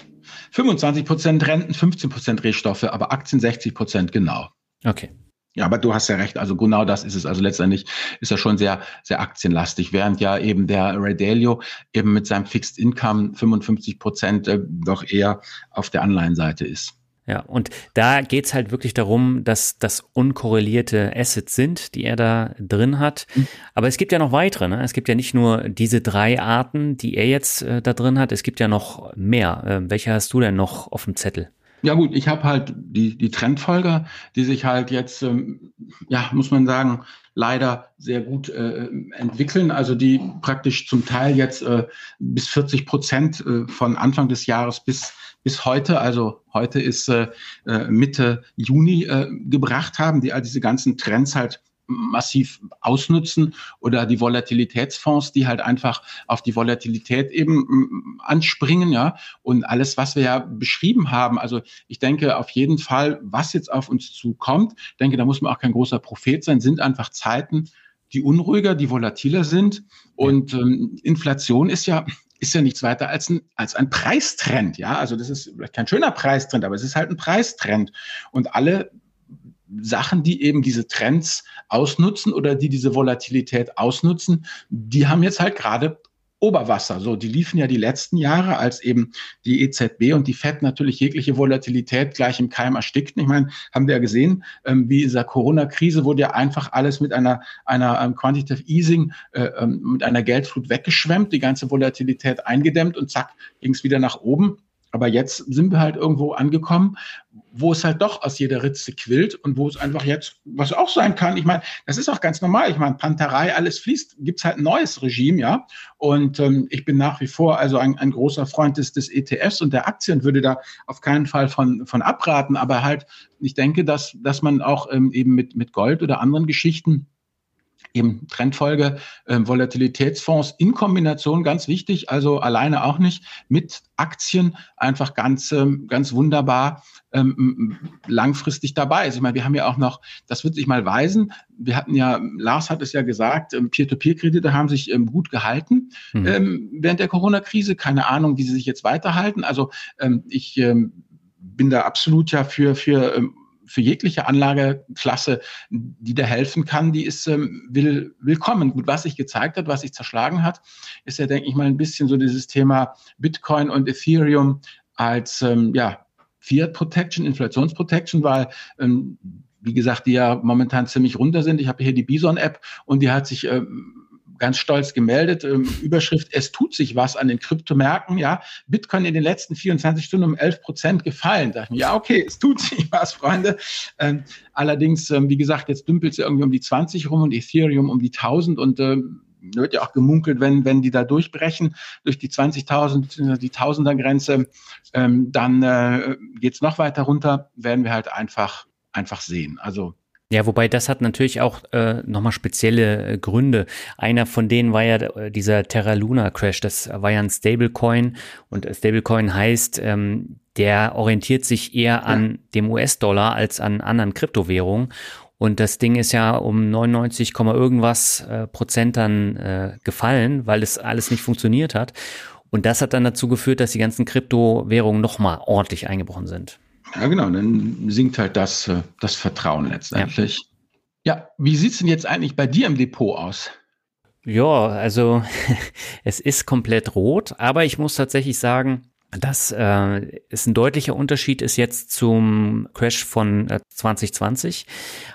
Speaker 1: 25 Prozent Renten, 15 Prozent Rohstoffe, aber Aktien 60 Prozent genau.
Speaker 2: Okay.
Speaker 1: Ja, aber du hast ja recht. Also genau das ist es. Also letztendlich ist er schon sehr, sehr aktienlastig, während ja eben der Ray Dalio eben mit seinem Fixed Income 55 Prozent äh, doch eher auf der Anleihenseite ist.
Speaker 2: Ja, und da geht's halt wirklich darum, dass das unkorrelierte Assets sind, die er da drin hat. Mhm. Aber es gibt ja noch weitere. Ne? Es gibt ja nicht nur diese drei Arten, die er jetzt äh, da drin hat. Es gibt ja noch mehr. Äh, welche hast du denn noch auf dem Zettel?
Speaker 1: Ja gut, ich habe halt die, die Trendfolger, die sich halt jetzt, ähm, ja, muss man sagen, leider sehr gut äh, entwickeln. Also die praktisch zum Teil jetzt äh, bis 40 Prozent äh, von Anfang des Jahres bis bis heute, also heute ist äh, äh, Mitte Juni äh, gebracht haben, die all diese ganzen Trends halt massiv ausnutzen oder die Volatilitätsfonds, die halt einfach auf die Volatilität eben anspringen, ja. Und alles, was wir ja beschrieben haben, also ich denke auf jeden Fall, was jetzt auf uns zukommt, denke, da muss man auch kein großer Prophet sein, sind einfach Zeiten, die unruhiger, die volatiler sind. Und ähm, Inflation ist ja ist ja nichts weiter als ein, als ein Preistrend. Ja, also das ist vielleicht kein schöner Preistrend, aber es ist halt ein Preistrend. Und alle Sachen, die eben diese Trends ausnutzen oder die diese Volatilität ausnutzen, die haben jetzt halt gerade Oberwasser. So, die liefen ja die letzten Jahre, als eben die EZB und die FED natürlich jegliche Volatilität gleich im Keim erstickten. Ich meine, haben wir ja gesehen, ähm, wie dieser Corona-Krise wurde ja einfach alles mit einer, einer ähm, Quantitative Easing, äh, ähm, mit einer Geldflut weggeschwemmt, die ganze Volatilität eingedämmt und zack, ging es wieder nach oben. Aber jetzt sind wir halt irgendwo angekommen, wo es halt doch aus jeder Ritze quillt und wo es einfach jetzt, was auch sein kann, ich meine, das ist auch ganz normal. Ich meine, Panterei, alles fließt, gibt's halt ein neues Regime, ja. Und ähm, ich bin nach wie vor also ein, ein großer Freund des, des ETFs und der Aktien würde da auf keinen Fall von, von abraten. Aber halt, ich denke, dass, dass man auch ähm, eben mit, mit Gold oder anderen Geschichten eben Trendfolge, äh, Volatilitätsfonds in Kombination ganz wichtig, also alleine auch nicht, mit Aktien einfach ganz, ähm, ganz wunderbar ähm, langfristig dabei ist. Ich meine, wir haben ja auch noch, das wird sich mal weisen, wir hatten ja, Lars hat es ja gesagt, ähm, Peer-to-Peer-Kredite haben sich ähm, gut gehalten mhm. ähm, während der Corona-Krise. Keine Ahnung, wie sie sich jetzt weiterhalten. Also ähm, ich ähm, bin da absolut ja für, für ähm, für jegliche Anlageklasse, die da helfen kann, die ist ähm, will, willkommen. Gut, was sich gezeigt hat, was sich zerschlagen hat, ist ja, denke ich mal, ein bisschen so dieses Thema Bitcoin und Ethereum als ähm, ja, Fiat Protection, Inflationsprotection, weil ähm, wie gesagt, die ja momentan ziemlich runter sind. Ich habe hier die Bison-App und die hat sich ähm, ganz stolz gemeldet. Ähm, Überschrift, es tut sich was an den Kryptomärkten. Ja, Bitcoin in den letzten 24 Stunden um 11 Prozent gefallen. Da ich ja, okay, es tut sich [LAUGHS] was, Freunde. Ähm, allerdings, ähm, wie gesagt, jetzt dümpelt sie irgendwie um die 20 rum und Ethereum um die 1000 und ähm, wird ja auch gemunkelt, wenn, wenn die da durchbrechen, durch die 20.000, die Tausender-Grenze, ähm, dann äh, geht noch weiter runter, werden wir halt einfach, einfach sehen. Also
Speaker 2: ja, wobei das hat natürlich auch äh, nochmal spezielle äh, Gründe. Einer von denen war ja äh, dieser Terra Luna Crash. Das war ja ein Stablecoin und Stablecoin heißt, ähm, der orientiert sich eher an dem US-Dollar als an anderen Kryptowährungen. Und das Ding ist ja um 99, irgendwas äh, Prozent dann äh, gefallen, weil es alles nicht funktioniert hat. Und das hat dann dazu geführt, dass die ganzen Kryptowährungen nochmal ordentlich eingebrochen sind.
Speaker 1: Ja, genau, dann sinkt halt das, äh, das Vertrauen letztendlich. Ja, ja wie sieht's denn jetzt eigentlich bei dir im Depot aus?
Speaker 2: Ja, also [LAUGHS] es ist komplett rot, aber ich muss tatsächlich sagen, das äh, ist ein deutlicher Unterschied ist jetzt zum Crash von äh, 2020.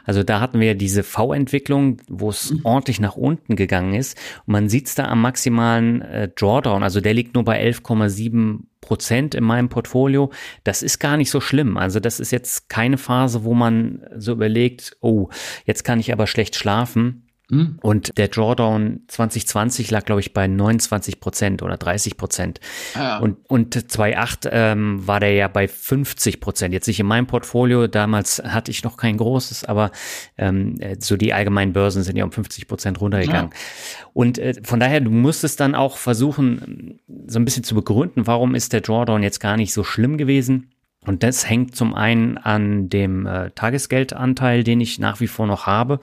Speaker 2: Also da hatten wir diese V-Entwicklung, wo es mhm. ordentlich nach unten gegangen ist. Und man sieht es da am maximalen äh, Drawdown. Also der liegt nur bei 11,7 Prozent in meinem Portfolio. Das ist gar nicht so schlimm. Also das ist jetzt keine Phase, wo man so überlegt, oh, jetzt kann ich aber schlecht schlafen hm? Und der Drawdown 2020 lag, glaube ich, bei 29 Prozent oder 30 Prozent. Ah. Und, und 2.8 ähm, war der ja bei 50 Prozent. Jetzt nicht in meinem Portfolio, damals hatte ich noch kein großes, aber ähm, so die allgemeinen Börsen sind ja um 50 Prozent runtergegangen. Ja. Und äh, von daher, du musstest dann auch versuchen, so ein bisschen zu begründen, warum ist der Drawdown jetzt gar nicht so schlimm gewesen. Und das hängt zum einen an dem äh, Tagesgeldanteil, den ich nach wie vor noch habe.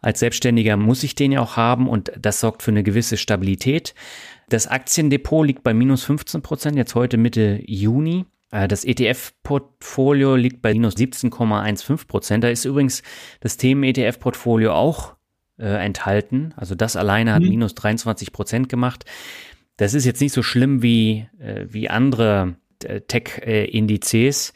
Speaker 2: Als Selbstständiger muss ich den ja auch haben und das sorgt für eine gewisse Stabilität. Das Aktiendepot liegt bei minus 15 Prozent, jetzt heute Mitte Juni. Äh, das ETF-Portfolio liegt bei minus 17,15 Prozent. Da ist übrigens das Themen-ETF-Portfolio auch äh, enthalten. Also das alleine hat mhm. minus 23 Prozent gemacht. Das ist jetzt nicht so schlimm wie, äh, wie andere äh, Tech-Indizes.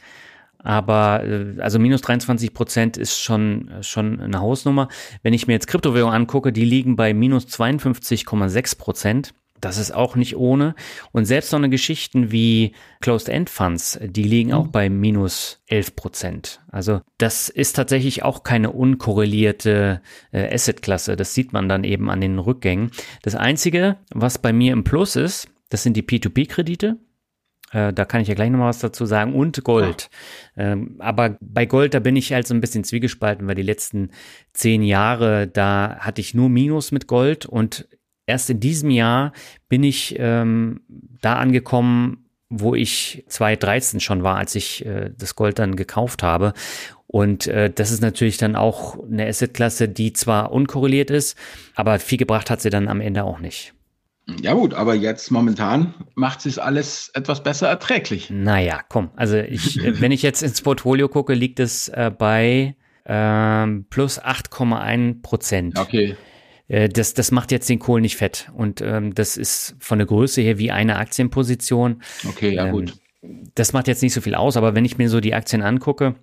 Speaker 2: Aber äh, also minus 23 Prozent ist schon, schon eine Hausnummer. Wenn ich mir jetzt Kryptowährungen angucke, die liegen bei minus 52,6 Prozent. Das ist auch nicht ohne. Und selbst so eine Geschichten wie Closed-End-Funds, die liegen mhm. auch bei minus 11 Prozent. Also das ist tatsächlich auch keine unkorrelierte äh, Asset-Klasse. Das sieht man dann eben an den Rückgängen. Das Einzige, was bei mir im Plus ist, das sind die P2P-Kredite. Äh, da kann ich ja gleich noch mal was dazu sagen. Und Gold. Ja. Ähm, aber bei Gold, da bin ich halt so ein bisschen zwiegespalten, weil die letzten zehn Jahre, da hatte ich nur Minus mit Gold und erst in diesem Jahr bin ich ähm, da angekommen, wo ich 2013 schon war, als ich äh, das Gold dann gekauft habe. Und äh, das ist natürlich dann auch eine Assetklasse, die zwar unkorreliert ist, aber viel gebracht hat sie dann am Ende auch nicht.
Speaker 1: Ja gut, aber jetzt momentan macht sich alles etwas besser erträglich.
Speaker 2: Naja, komm. Also ich, [LAUGHS] wenn ich jetzt ins Portfolio gucke, liegt es äh, bei ähm, plus 8,1 Prozent.
Speaker 1: Okay.
Speaker 2: Äh, das, das macht jetzt den Kohl nicht fett. Und ähm, das ist von der Größe her wie eine Aktienposition.
Speaker 1: Okay, ja ähm, gut.
Speaker 2: Das macht jetzt nicht so viel aus, aber wenn ich mir so die Aktien angucke,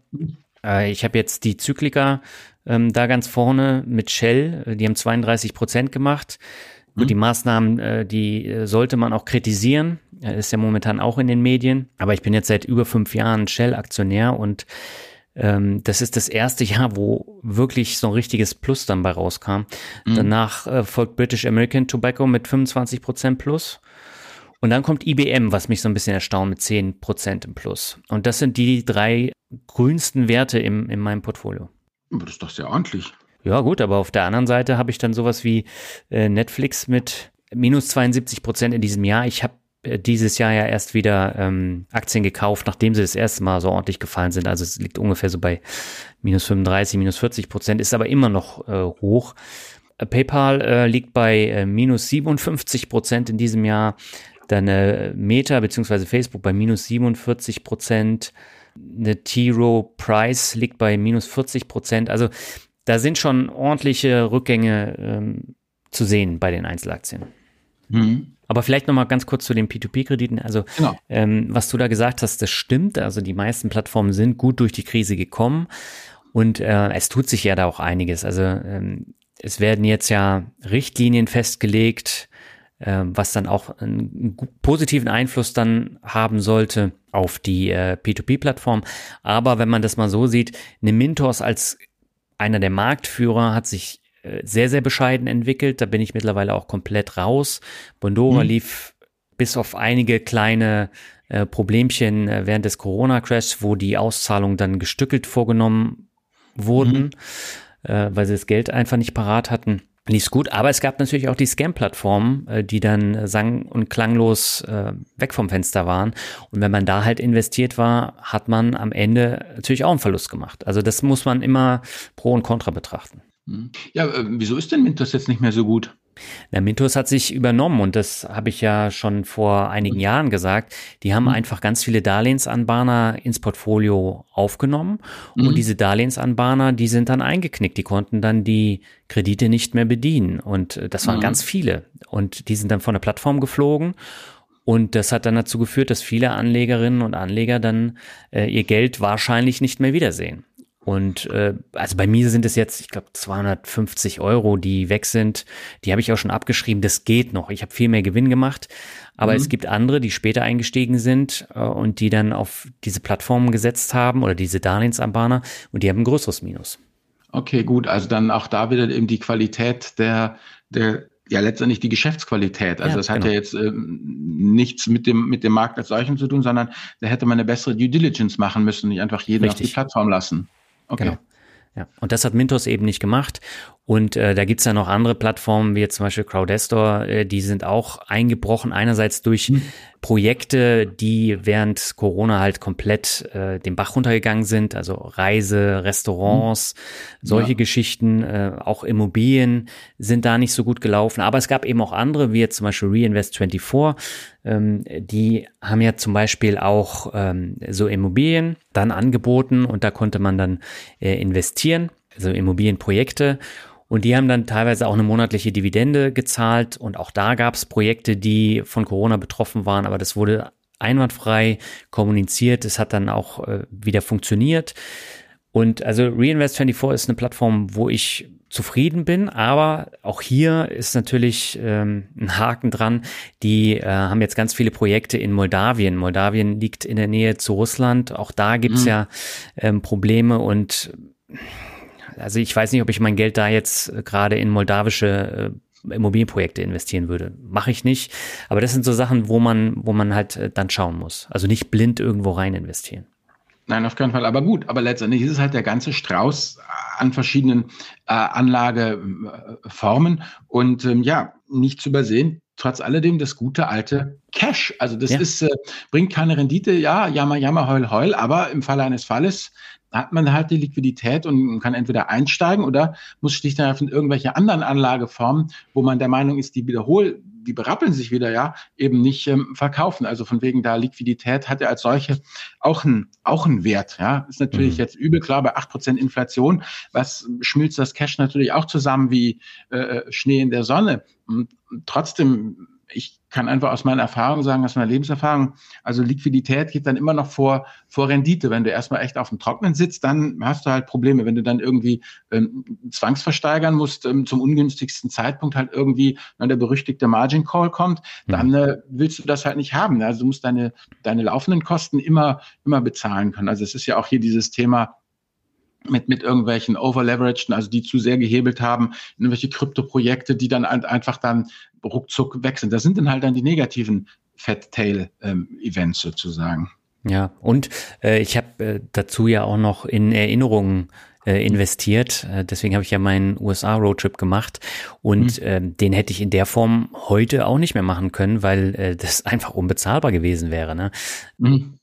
Speaker 2: äh, ich habe jetzt die Zyklika ähm, da ganz vorne mit Shell, äh, die haben 32 Prozent gemacht. Gut, die mhm. Maßnahmen, äh, die äh, sollte man auch kritisieren. Ist ja momentan auch in den Medien. Aber ich bin jetzt seit über fünf Jahren Shell-Aktionär und ähm, das ist das erste Jahr, wo wirklich so ein richtiges Plus dann bei rauskam. Mhm. Danach äh, folgt British American Tobacco mit 25 Prozent Plus. Und dann kommt IBM, was mich so ein bisschen erstaunt, mit 10 Prozent im Plus. Und das sind die drei grünsten Werte im, in meinem Portfolio.
Speaker 1: Aber das ist doch sehr ordentlich.
Speaker 2: Ja gut, aber auf der anderen Seite habe ich dann sowas wie äh, Netflix mit minus 72 Prozent in diesem Jahr. Ich habe äh, dieses Jahr ja erst wieder ähm, Aktien gekauft, nachdem sie das erste Mal so ordentlich gefallen sind. Also es liegt ungefähr so bei minus 35, minus 40 Prozent, ist aber immer noch äh, hoch. Äh, PayPal äh, liegt bei äh, minus 57 Prozent in diesem Jahr. Dann äh, Meta bzw. Facebook bei minus 47 Prozent. Eine T-Row Price liegt bei minus 40 Prozent. Also da sind schon ordentliche Rückgänge ähm, zu sehen bei den Einzelaktien. Mhm. Aber vielleicht noch mal ganz kurz zu den P2P-Krediten. Also genau. ähm, was du da gesagt hast, das stimmt. Also die meisten Plattformen sind gut durch die Krise gekommen und äh, es tut sich ja da auch einiges. Also ähm, es werden jetzt ja Richtlinien festgelegt, äh, was dann auch einen positiven Einfluss dann haben sollte auf die äh, P2P-Plattform. Aber wenn man das mal so sieht, eine Mintos als einer der Marktführer hat sich äh, sehr, sehr bescheiden entwickelt. Da bin ich mittlerweile auch komplett raus. Bondora mhm. lief bis auf einige kleine äh, Problemchen äh, während des Corona-Crashs, wo die Auszahlungen dann gestückelt vorgenommen wurden, mhm. äh, weil sie das Geld einfach nicht parat hatten. Lief gut, aber es gab natürlich auch die Scam-Plattformen, äh, die dann sang- und klanglos äh, weg vom Fenster waren. Und wenn man da halt investiert war, hat man am Ende natürlich auch einen Verlust gemacht. Also das muss man immer pro und contra betrachten.
Speaker 1: Hm. Ja, äh, wieso ist denn Mintos jetzt nicht mehr so gut?
Speaker 2: Na, Mintos hat sich übernommen und das habe ich ja schon vor einigen mhm. Jahren gesagt. Die haben mhm. einfach ganz viele Darlehensanbahner ins Portfolio aufgenommen mhm. und diese Darlehensanbahner, die sind dann eingeknickt. Die konnten dann die Kredite nicht mehr bedienen und äh, das waren ganz viele und die sind dann von der Plattform geflogen. Und das hat dann dazu geführt, dass viele Anlegerinnen und Anleger dann äh, ihr Geld wahrscheinlich nicht mehr wiedersehen. Und äh, also bei mir sind es jetzt, ich glaube, 250 Euro, die weg sind. Die habe ich auch schon abgeschrieben. Das geht noch. Ich habe viel mehr Gewinn gemacht. Aber mhm. es gibt andere, die später eingestiegen sind äh, und die dann auf diese Plattformen gesetzt haben oder diese Darlehensanbahner und die haben ein größeres Minus.
Speaker 1: Okay, gut. Also dann auch da wieder eben die Qualität der, der ja letztendlich die Geschäftsqualität. Also ja, das hat genau. ja jetzt ähm, nichts mit dem mit dem Markt als solchen zu tun, sondern da hätte man eine bessere Due Diligence machen müssen, nicht einfach jeden Richtig. auf die Plattform lassen.
Speaker 2: Okay. Genau. Ja. Und das hat Mintos eben nicht gemacht. Und äh, da gibt's ja noch andere Plattformen, wie jetzt zum Beispiel Crowdestor, äh, die sind auch eingebrochen, einerseits durch mhm. Projekte, die während Corona halt komplett äh, den Bach runtergegangen sind, also Reise, Restaurants, mhm. solche ja. Geschichten, äh, auch Immobilien sind da nicht so gut gelaufen. Aber es gab eben auch andere, wie jetzt zum Beispiel Reinvest24, ähm, die haben ja zum Beispiel auch ähm, so Immobilien dann angeboten und da konnte man dann äh, investieren, also Immobilienprojekte. Und die haben dann teilweise auch eine monatliche Dividende gezahlt. Und auch da gab es Projekte, die von Corona betroffen waren, aber das wurde einwandfrei kommuniziert. Es hat dann auch äh, wieder funktioniert. Und also Reinvest24 ist eine Plattform, wo ich zufrieden bin, aber auch hier ist natürlich ähm, ein Haken dran. Die äh, haben jetzt ganz viele Projekte in Moldawien. Moldawien liegt in der Nähe zu Russland. Auch da gibt's mhm. ja ähm, Probleme und also ich weiß nicht, ob ich mein Geld da jetzt gerade in moldawische äh, Immobilienprojekte investieren würde. Mache ich nicht. Aber das sind so Sachen, wo man, wo man halt äh, dann schauen muss. Also nicht blind irgendwo rein investieren.
Speaker 1: Nein, auf keinen Fall. Aber gut, aber letztendlich ist es halt der ganze Strauß an verschiedenen äh, Anlageformen. Und ähm, ja, nicht zu übersehen, trotz alledem das gute alte Cash. Also das ja. ist, äh, bringt keine Rendite, ja, jammer, jammer, heul, heul, aber im Falle eines Falles hat man halt die Liquidität und kann entweder einsteigen oder muss schlicht und in irgendwelche anderen Anlageformen, wo man der Meinung ist, die wiederholen, die berappeln sich wieder, ja, eben nicht ähm, verkaufen. Also von wegen da Liquidität hat ja als solche auch einen, auch einen Wert, ja. Ist natürlich mhm. jetzt übel klar bei acht Prozent Inflation, was schmilzt das Cash natürlich auch zusammen wie äh, Schnee in der Sonne. Und trotzdem ich kann einfach aus meiner Erfahrung sagen, aus meiner Lebenserfahrung, also Liquidität geht dann immer noch vor, vor Rendite. Wenn du erstmal echt auf dem Trocknen sitzt, dann hast du halt Probleme. Wenn du dann irgendwie ähm, zwangsversteigern musst, ähm, zum ungünstigsten Zeitpunkt halt irgendwie, wenn der berüchtigte Margin Call kommt, dann äh, willst du das halt nicht haben. Also du musst deine, deine laufenden Kosten immer, immer bezahlen können. Also es ist ja auch hier dieses Thema, mit, mit irgendwelchen Overleveraged, also die zu sehr gehebelt haben, irgendwelche Krypto-Projekte, die dann einfach dann ruckzuck weg sind. Das sind dann halt dann die negativen Fat-Tail-Events ähm, sozusagen.
Speaker 2: Ja, und äh, ich habe äh, dazu ja auch noch in Erinnerungen äh, investiert. Äh, deswegen habe ich ja meinen USA-Roadtrip gemacht und mhm. äh, den hätte ich in der Form heute auch nicht mehr machen können, weil äh, das [LAUGHS] einfach unbezahlbar gewesen wäre. Ne? Mhm.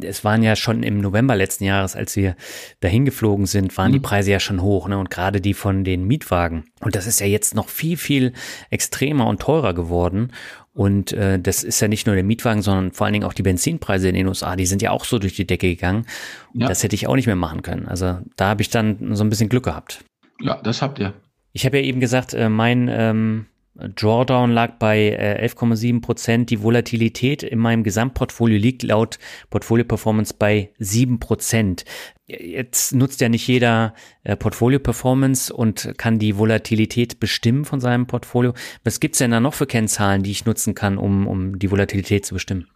Speaker 2: Es waren ja schon im November letzten Jahres, als wir dahin geflogen sind, waren mhm. die Preise ja schon hoch, ne? Und gerade die von den Mietwagen. Und das ist ja jetzt noch viel, viel extremer und teurer geworden. Und äh, das ist ja nicht nur der Mietwagen, sondern vor allen Dingen auch die Benzinpreise in den USA, die sind ja auch so durch die Decke gegangen. Und ja. das hätte ich auch nicht mehr machen können. Also da habe ich dann so ein bisschen Glück gehabt.
Speaker 1: Ja, das habt ihr.
Speaker 2: Ich habe ja eben gesagt, äh, mein ähm, Drawdown lag bei äh, 11,7 Prozent. Die Volatilität in meinem Gesamtportfolio liegt laut Portfolio Performance bei 7 Prozent. Jetzt nutzt ja nicht jeder äh, Portfolio Performance und kann die Volatilität bestimmen von seinem Portfolio. Was gibt's denn da noch für Kennzahlen, die ich nutzen kann, um, um die Volatilität zu bestimmen?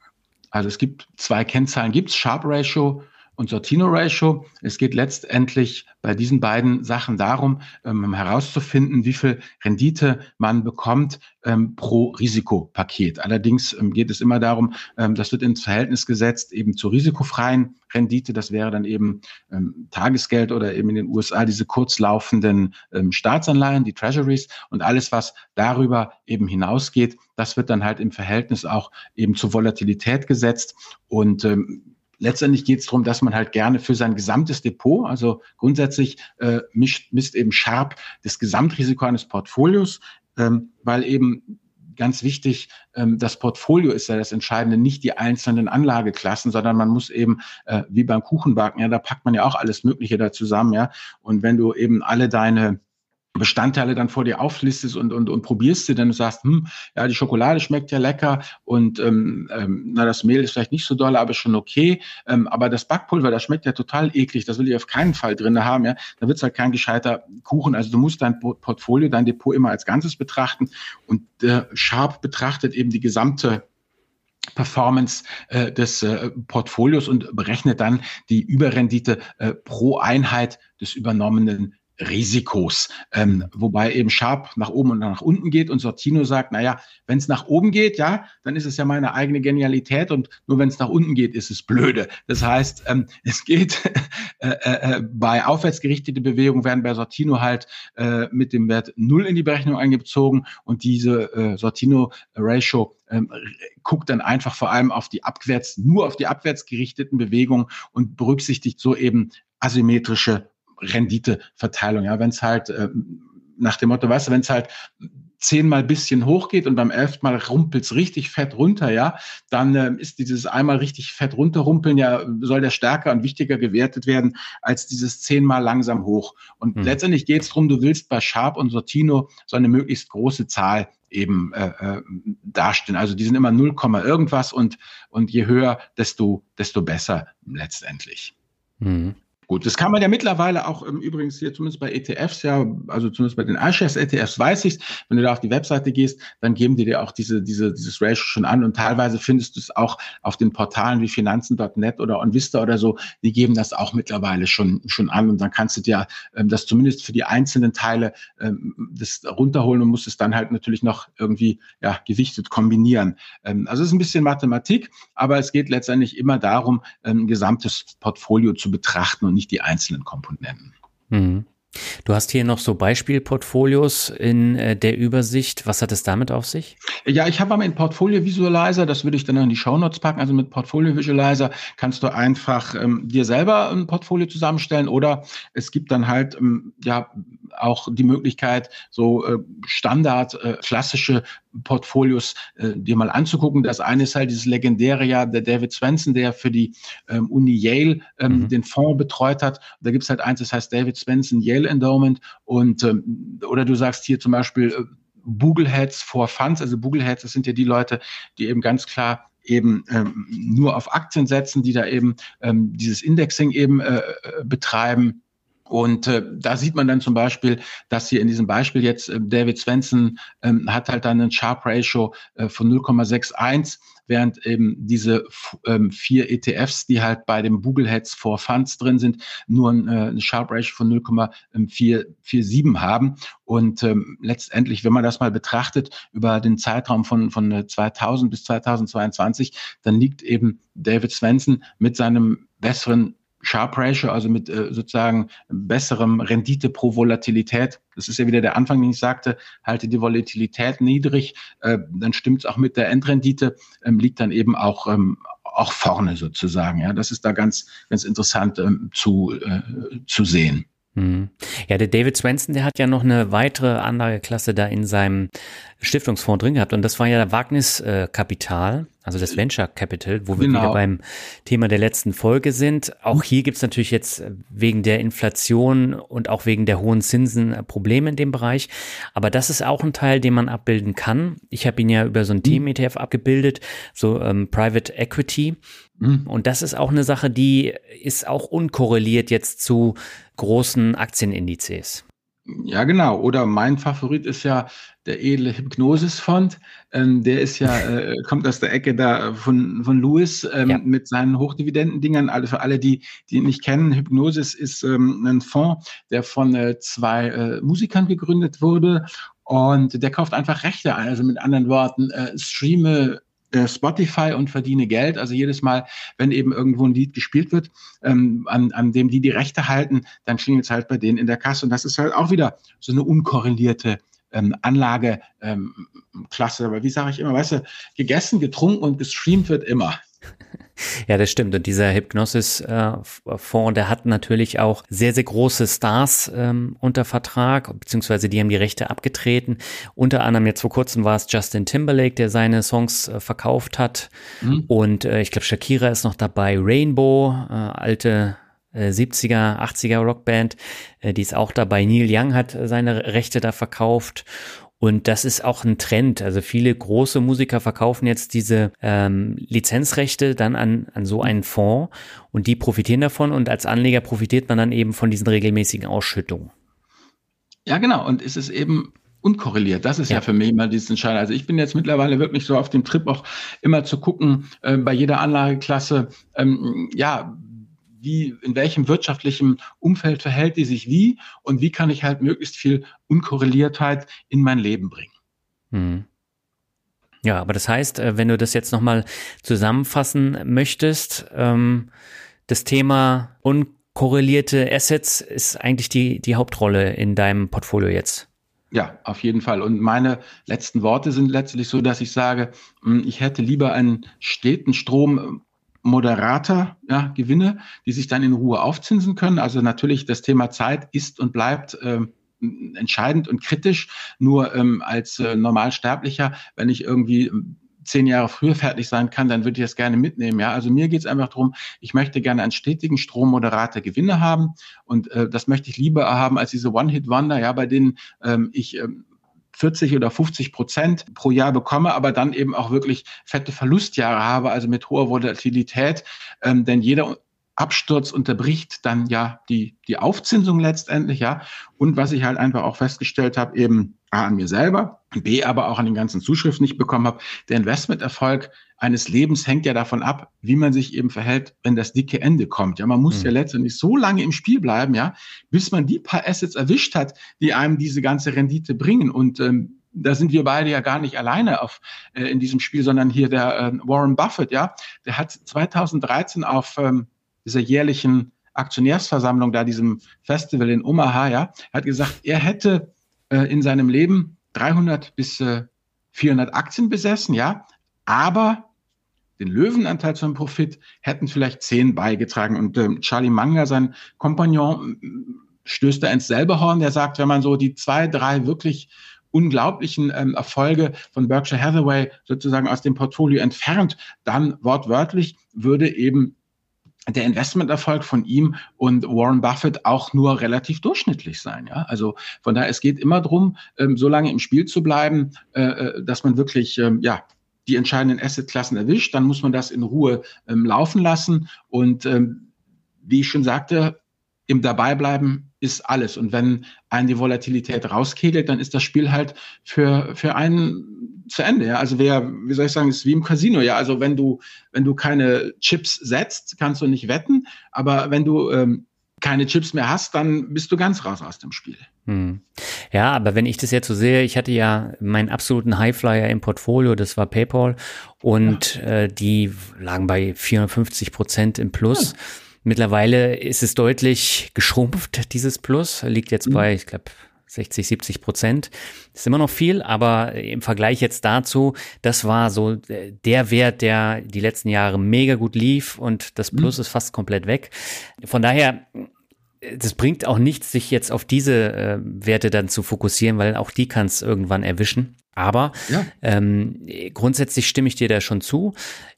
Speaker 1: Also es gibt zwei Kennzahlen, gibt's Sharp Ratio und Sortino Ratio. Es geht letztendlich bei diesen beiden Sachen darum, ähm, herauszufinden, wie viel Rendite man bekommt ähm, pro Risikopaket. Allerdings ähm, geht es immer darum, ähm, das wird ins Verhältnis gesetzt eben zur risikofreien Rendite. Das wäre dann eben ähm, Tagesgeld oder eben in den USA diese kurzlaufenden ähm, Staatsanleihen, die Treasuries und alles, was darüber eben hinausgeht, das wird dann halt im Verhältnis auch eben zur Volatilität gesetzt und letztendlich geht es darum, dass man halt gerne für sein gesamtes Depot, also grundsätzlich äh, mischt, misst eben Sharp das Gesamtrisiko eines Portfolios, ähm, weil eben ganz wichtig, ähm, das Portfolio ist ja das Entscheidende, nicht die einzelnen Anlageklassen, sondern man muss eben, äh, wie beim Kuchenbacken, ja, da packt man ja auch alles Mögliche da zusammen, ja. Und wenn du eben alle deine Bestandteile dann vor dir auflistest und, und, und probierst sie, dann du sagst, hm, ja, die Schokolade schmeckt ja lecker und ähm, ähm, na, das Mehl ist vielleicht nicht so doll, aber schon okay. Ähm, aber das Backpulver, das schmeckt ja total eklig, das will ich auf keinen Fall drin haben, ja. Da wird's halt kein gescheiter Kuchen. Also du musst dein Portfolio, dein Depot immer als Ganzes betrachten und äh, Sharp betrachtet eben die gesamte Performance äh, des äh, Portfolios und berechnet dann die Überrendite äh, pro Einheit des übernommenen Risikos. Ähm, wobei eben Sharp nach oben und nach unten geht und Sortino sagt, naja, wenn es nach oben geht, ja, dann ist es ja meine eigene Genialität und nur wenn es nach unten geht, ist es blöde. Das heißt, ähm, [LAUGHS] es geht äh, äh, äh, bei aufwärtsgerichtete Bewegungen werden bei Sortino halt äh, mit dem Wert null in die Berechnung eingezogen und diese äh, Sortino-Ratio ähm, guckt dann einfach vor allem auf die abwärts, nur auf die abwärts gerichteten Bewegungen und berücksichtigt so eben asymmetrische Renditeverteilung. Ja, wenn es halt äh, nach dem Motto, weißt du, wenn es halt zehnmal bisschen hochgeht und beim elften Mal rumpelt's richtig fett runter, ja, dann äh, ist dieses einmal richtig fett runterrumpeln ja, soll der stärker und wichtiger gewertet werden als dieses zehnmal langsam hoch. Und mhm. letztendlich geht's drum, du willst bei Sharp und Sortino so eine möglichst große Zahl eben äh, äh, dastehen. Also die sind immer 0, irgendwas und, und je höher, desto, desto besser letztendlich. Mhm. Gut, das kann man ja mittlerweile auch ähm, übrigens hier zumindest bei ETFs ja, also zumindest bei den iShares ETFs weiß ich Wenn du da auf die Webseite gehst, dann geben die dir auch diese, diese, dieses Ratio schon an und teilweise findest du es auch auf den Portalen wie Finanzen.net oder OnVista oder so, die geben das auch mittlerweile schon, schon an und dann kannst du dir ähm, das zumindest für die einzelnen Teile ähm, das runterholen und musst es dann halt natürlich noch irgendwie ja, gewichtet kombinieren. Ähm, also es ist ein bisschen Mathematik, aber es geht letztendlich immer darum, ein gesamtes Portfolio zu betrachten und nicht nicht die einzelnen Komponenten. Mhm.
Speaker 2: Du hast hier noch so Beispielportfolios in äh, der Übersicht. Was hat es damit auf sich?
Speaker 1: Ja, ich habe mal einen Portfolio Visualizer, das würde ich dann in die Show Notes packen. Also mit Portfolio Visualizer kannst du einfach ähm, dir selber ein Portfolio zusammenstellen oder es gibt dann halt ähm, ja auch die Möglichkeit, so äh, Standard äh, klassische Portfolios äh, dir mal anzugucken. Das eine ist halt dieses legendäre ja der David Svensson, der für die ähm, Uni Yale ähm, mhm. den Fonds betreut hat. Da gibt's halt eins, das heißt David Svensson Yale Endowment und ähm, oder du sagst hier zum Beispiel äh, Boogleheads for Funds, also Boogleheads, das sind ja die Leute, die eben ganz klar eben ähm, nur auf Aktien setzen, die da eben ähm, dieses Indexing eben äh, äh betreiben. Und äh, da sieht man dann zum Beispiel, dass hier in diesem Beispiel jetzt äh, David Svensson ähm, hat halt dann ein Sharp Ratio äh, von 0,61, während eben diese ähm, vier ETFs, die halt bei dem Google Heads for Funds drin sind, nur ein, äh, ein Sharp Ratio von 0,447 haben. Und ähm, letztendlich, wenn man das mal betrachtet über den Zeitraum von, von 2000 bis 2022, dann liegt eben David Svensson mit seinem besseren Sharp Ratio, also mit äh, sozusagen besserem Rendite pro Volatilität. Das ist ja wieder der Anfang, den ich sagte, halte die Volatilität niedrig, äh, dann stimmt es auch mit der Endrendite, ähm, liegt dann eben auch ähm, auch vorne sozusagen. Ja, das ist da ganz ganz interessant ähm, zu äh, zu sehen.
Speaker 2: Mhm. Ja, der David Swenson, der hat ja noch eine weitere Anlageklasse da in seinem Stiftungsfonds drin gehabt und das war ja Wagniskapital, also das Venture Capital, wo wir genau. wieder beim Thema der letzten Folge sind. Auch hier gibt's natürlich jetzt wegen der Inflation und auch wegen der hohen Zinsen Probleme in dem Bereich, aber das ist auch ein Teil, den man abbilden kann. Ich habe ihn ja über so ein mhm. Themen-ETF abgebildet, so ähm, Private Equity Mhm. Und das ist auch eine Sache, die ist auch unkorreliert jetzt zu großen Aktienindizes.
Speaker 1: Ja, genau. Oder mein Favorit ist ja der edle Hypnosis-Fond. Ähm, der ist ja, [LAUGHS] äh, kommt aus der Ecke da von, von Lewis ähm, ja. mit seinen Hochdividendendingern. Also für alle, die, die ihn nicht kennen, Hypnosis ist ähm, ein Fonds, der von äh, zwei äh, Musikern gegründet wurde. Und der kauft einfach Rechte ein. Also mit anderen Worten, äh, streame äh, Spotify und verdiene Geld. Also jedes Mal, wenn eben irgendwo ein Lied gespielt wird, ähm, an, an dem die die Rechte halten, dann klingelt es halt bei denen in der Kasse. Und das ist halt auch wieder so eine unkorrelierte ähm, Anlageklasse. Ähm, Aber wie sage ich immer, weißt du, gegessen, getrunken und gestreamt wird immer. [LAUGHS]
Speaker 2: Ja, das stimmt. Und dieser Hypnosis-Fonds, der hat natürlich auch sehr, sehr große Stars ähm, unter Vertrag, beziehungsweise die haben die Rechte abgetreten. Unter anderem jetzt vor kurzem war es Justin Timberlake, der seine Songs äh, verkauft hat. Mhm. Und äh, ich glaube, Shakira ist noch dabei. Rainbow, äh, alte 70er, 80er Rockband, die ist auch dabei. Neil Young hat seine Rechte da verkauft und das ist auch ein Trend. Also viele große Musiker verkaufen jetzt diese ähm, Lizenzrechte dann an, an so einen Fonds und die profitieren davon und als Anleger profitiert man dann eben von diesen regelmäßigen Ausschüttungen.
Speaker 1: Ja, genau. Und es ist eben unkorreliert. Das ist ja, ja für mich immer dieses Entscheidende. Also ich bin jetzt mittlerweile wirklich so auf dem Trip auch immer zu gucken, äh, bei jeder Anlageklasse, ähm, ja, wie, in welchem wirtschaftlichen Umfeld verhält die sich wie und wie kann ich halt möglichst viel Unkorreliertheit in mein Leben bringen. Hm.
Speaker 2: Ja, aber das heißt, äh, wenn du das jetzt nochmal zusammenfassen möchtest, ähm, das Thema unkorrelierte Assets ist eigentlich die, die Hauptrolle in deinem Portfolio jetzt.
Speaker 1: Ja, auf jeden Fall. Und meine letzten Worte sind letztlich so, dass ich sage, hm, ich hätte lieber einen steten Strom moderater ja, Gewinne, die sich dann in Ruhe aufzinsen können. Also natürlich das Thema Zeit ist und bleibt äh, entscheidend und kritisch. Nur ähm, als äh, Normalsterblicher, wenn ich irgendwie ähm, zehn Jahre früher fertig sein kann, dann würde ich das gerne mitnehmen. Ja, also mir geht es einfach darum, ich möchte gerne einen stetigen Strom moderater Gewinne haben und äh, das möchte ich lieber haben als diese One-Hit-Wonder, ja, bei denen ähm, ich ähm, 40 oder 50 Prozent pro Jahr bekomme, aber dann eben auch wirklich fette Verlustjahre habe, also mit hoher Volatilität. Ähm, denn jeder Absturz unterbricht dann ja die, die Aufzinsung letztendlich, ja. Und was ich halt einfach auch festgestellt habe, eben A, an mir selber, B, aber auch an den ganzen Zuschriften nicht bekommen habe, der Investmenterfolg eines Lebens hängt ja davon ab, wie man sich eben verhält, wenn das dicke Ende kommt. Ja, man muss mhm. ja letztendlich so lange im Spiel bleiben, ja, bis man die paar Assets erwischt hat, die einem diese ganze Rendite bringen. Und ähm, da sind wir beide ja gar nicht alleine auf, äh, in diesem Spiel, sondern hier der äh, Warren Buffett, ja, der hat 2013 auf ähm, dieser jährlichen Aktionärsversammlung, da diesem Festival in Omaha, ja, hat gesagt, er hätte äh, in seinem Leben 300 bis äh, 400 Aktien besessen, ja, aber den Löwenanteil zum Profit hätten vielleicht zehn beigetragen. Und äh, Charlie Munger, sein Kompagnon, stößt da ins selbe Horn. Der sagt, wenn man so die zwei, drei wirklich unglaublichen ähm, Erfolge von Berkshire Hathaway sozusagen aus dem Portfolio entfernt, dann wortwörtlich würde eben der Investmenterfolg von ihm und Warren Buffett auch nur relativ durchschnittlich sein. Ja? Also von daher, es geht immer drum, ähm, so lange im Spiel zu bleiben, äh, äh dass man wirklich ähm, ja, die entscheidenden Assetklassen erwischt, dann muss man das in Ruhe ähm, laufen lassen. Und ähm, wie ich schon sagte, im Dabeibleiben ist alles. Und wenn einen die Volatilität rauskegelt, dann ist das Spiel halt für, für einen zu Ende. Ja? Also wer, wie soll ich sagen, ist wie im Casino. Ja, also wenn du, wenn du keine Chips setzt, kannst du nicht wetten. Aber wenn du ähm, keine Chips mehr hast, dann bist du ganz raus aus dem Spiel. Hm.
Speaker 2: Ja, aber wenn ich das jetzt so sehe, ich hatte ja meinen absoluten Highflyer im Portfolio, das war PayPal und ja. äh, die lagen bei 450 Prozent im Plus. Ja. Mittlerweile ist es deutlich geschrumpft, dieses Plus, liegt jetzt mhm. bei, ich glaube, 60, 70 Prozent. ist immer noch viel, aber im Vergleich jetzt dazu, das war so äh, der Wert, der die letzten Jahre mega gut lief und das mhm. Plus mhm. ist fast komplett weg. Von daher, das bringt auch nichts, sich jetzt auf diese äh, Werte dann zu fokussieren, weil auch die kann es irgendwann erwischen. Aber ja. ähm, grundsätzlich stimme ich dir da schon zu.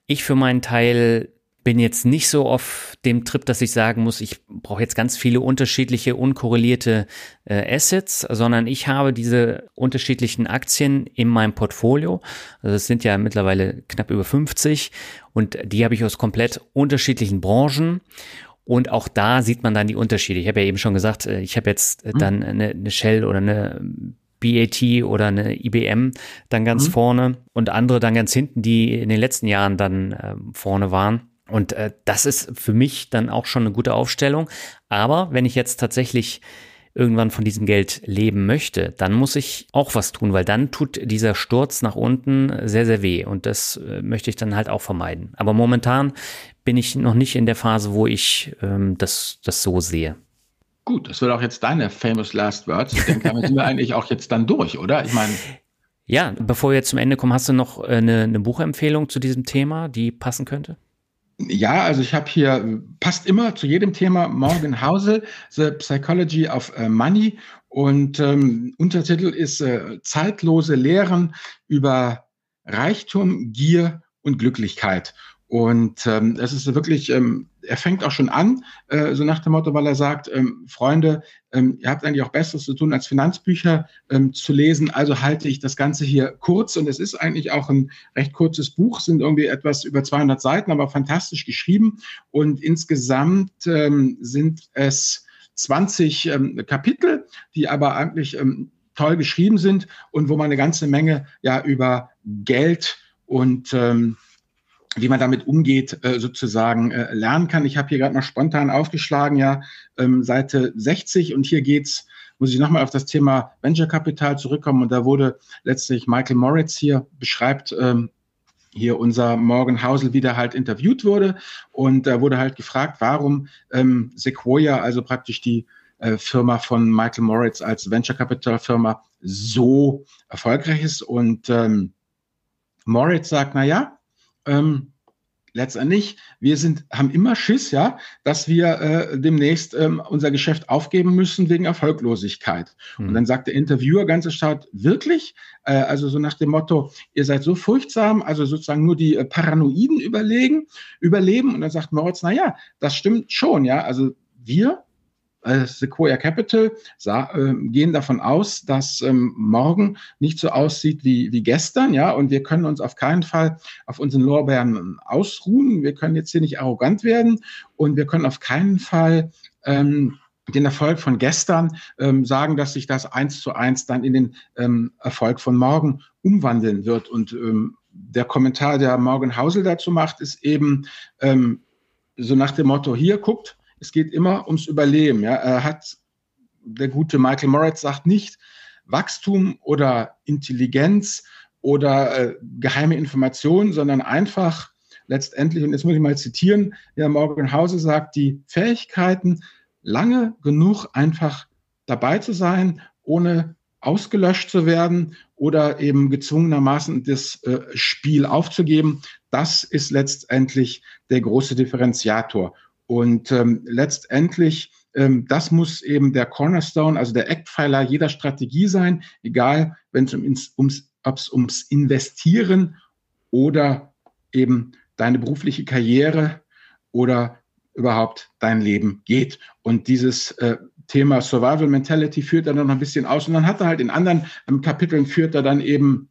Speaker 2: Ich für meinen Teil bin jetzt nicht so auf dem Trip, dass ich sagen muss, ich brauche jetzt ganz viele unterschiedliche unkorrelierte äh, Assets, sondern ich habe diese unterschiedlichen Aktien in meinem Portfolio. Also es sind ja mittlerweile knapp über 50 und die habe ich aus komplett unterschiedlichen Branchen. Und auch da sieht man dann die Unterschiede. Ich habe ja eben schon gesagt, äh, ich habe jetzt äh, mhm. dann eine, eine Shell oder eine BAT oder eine IBM dann ganz mhm. vorne und andere dann ganz hinten, die in den letzten Jahren dann äh, vorne waren. Und äh, das ist für mich dann auch schon eine gute Aufstellung. Aber wenn ich jetzt tatsächlich irgendwann von diesem Geld leben möchte, dann muss ich auch was tun, weil dann tut dieser Sturz nach unten sehr, sehr weh. Und das äh, möchte ich dann halt auch vermeiden. Aber momentan bin ich noch nicht in der Phase, wo ich ähm, das, das so sehe.
Speaker 1: Gut, das wird auch jetzt deine famous last words. Ich denke, damit sind wir eigentlich auch jetzt dann durch, oder? Ich meine.
Speaker 2: Ja, bevor wir jetzt zum Ende kommen, hast du noch äh, eine, eine Buchempfehlung zu diesem Thema, die passen könnte?
Speaker 1: Ja, also ich habe hier, passt immer zu jedem Thema Morgan Housel, The Psychology of äh, Money. Und ähm, Untertitel ist äh, Zeitlose Lehren über Reichtum, Gier und Glücklichkeit. Und ähm, es ist wirklich, ähm, er fängt auch schon an, äh, so nach dem Motto, weil er sagt, ähm, Freunde, ähm, ihr habt eigentlich auch Besseres zu tun, als Finanzbücher ähm, zu lesen. Also halte ich das Ganze hier kurz. Und es ist eigentlich auch ein recht kurzes Buch, sind irgendwie etwas über 200 Seiten, aber fantastisch geschrieben. Und insgesamt ähm, sind es 20 ähm, Kapitel, die aber eigentlich ähm, toll geschrieben sind und wo man eine ganze Menge ja über Geld und ähm, wie man damit umgeht, äh, sozusagen äh, lernen kann. Ich habe hier gerade mal spontan aufgeschlagen, ja, ähm, Seite 60 und hier geht's, muss ich nochmal auf das Thema Venture Capital zurückkommen. Und da wurde letztlich Michael Moritz hier beschreibt, ähm, hier unser Morgan Housel wieder halt interviewt wurde. Und da wurde halt gefragt, warum ähm, Sequoia, also praktisch die äh, Firma von Michael Moritz als Venture Capital Firma so erfolgreich ist. Und Moritz sagt, na ja, ähm, letztendlich, wir sind, haben immer Schiss, ja, dass wir äh, demnächst ähm, unser Geschäft aufgeben müssen wegen Erfolglosigkeit. Mhm. Und dann sagt der Interviewer ganz erstaunt, wirklich? Äh, also so nach dem Motto, ihr seid so furchtsam, also sozusagen nur die äh, Paranoiden überlegen, überleben. Und dann sagt Moritz, na ja, das stimmt schon, ja. Also wir äh, Sequoia Capital sah, äh, gehen davon aus, dass ähm, morgen nicht so aussieht wie, wie gestern, ja, und wir können uns auf keinen Fall auf unseren Lorbeeren ausruhen. Wir können jetzt hier nicht arrogant werden und wir können auf keinen Fall ähm, den Erfolg von gestern ähm, sagen, dass sich das eins zu eins dann in den ähm, Erfolg von morgen umwandeln wird. Und ähm, der Kommentar, der Morgan Hausel dazu macht, ist eben ähm, so nach dem Motto, hier guckt, es geht immer ums Überleben. Ja. Er hat, der gute Michael Moritz sagt nicht Wachstum oder Intelligenz oder äh, geheime Informationen, sondern einfach letztendlich, und jetzt muss ich mal zitieren, der Morgan Hause sagt, die Fähigkeiten, lange genug einfach dabei zu sein, ohne ausgelöscht zu werden oder eben gezwungenermaßen das äh, Spiel aufzugeben, das ist letztendlich der große Differenziator. Und ähm, letztendlich, ähm, das muss eben der Cornerstone, also der Eckpfeiler jeder Strategie sein, egal wenn es ums, ums, ums Investieren oder eben deine berufliche Karriere oder überhaupt dein Leben geht. Und dieses äh, Thema Survival Mentality führt er dann noch ein bisschen aus. Und dann hat er halt in anderen ähm, Kapiteln führt er dann eben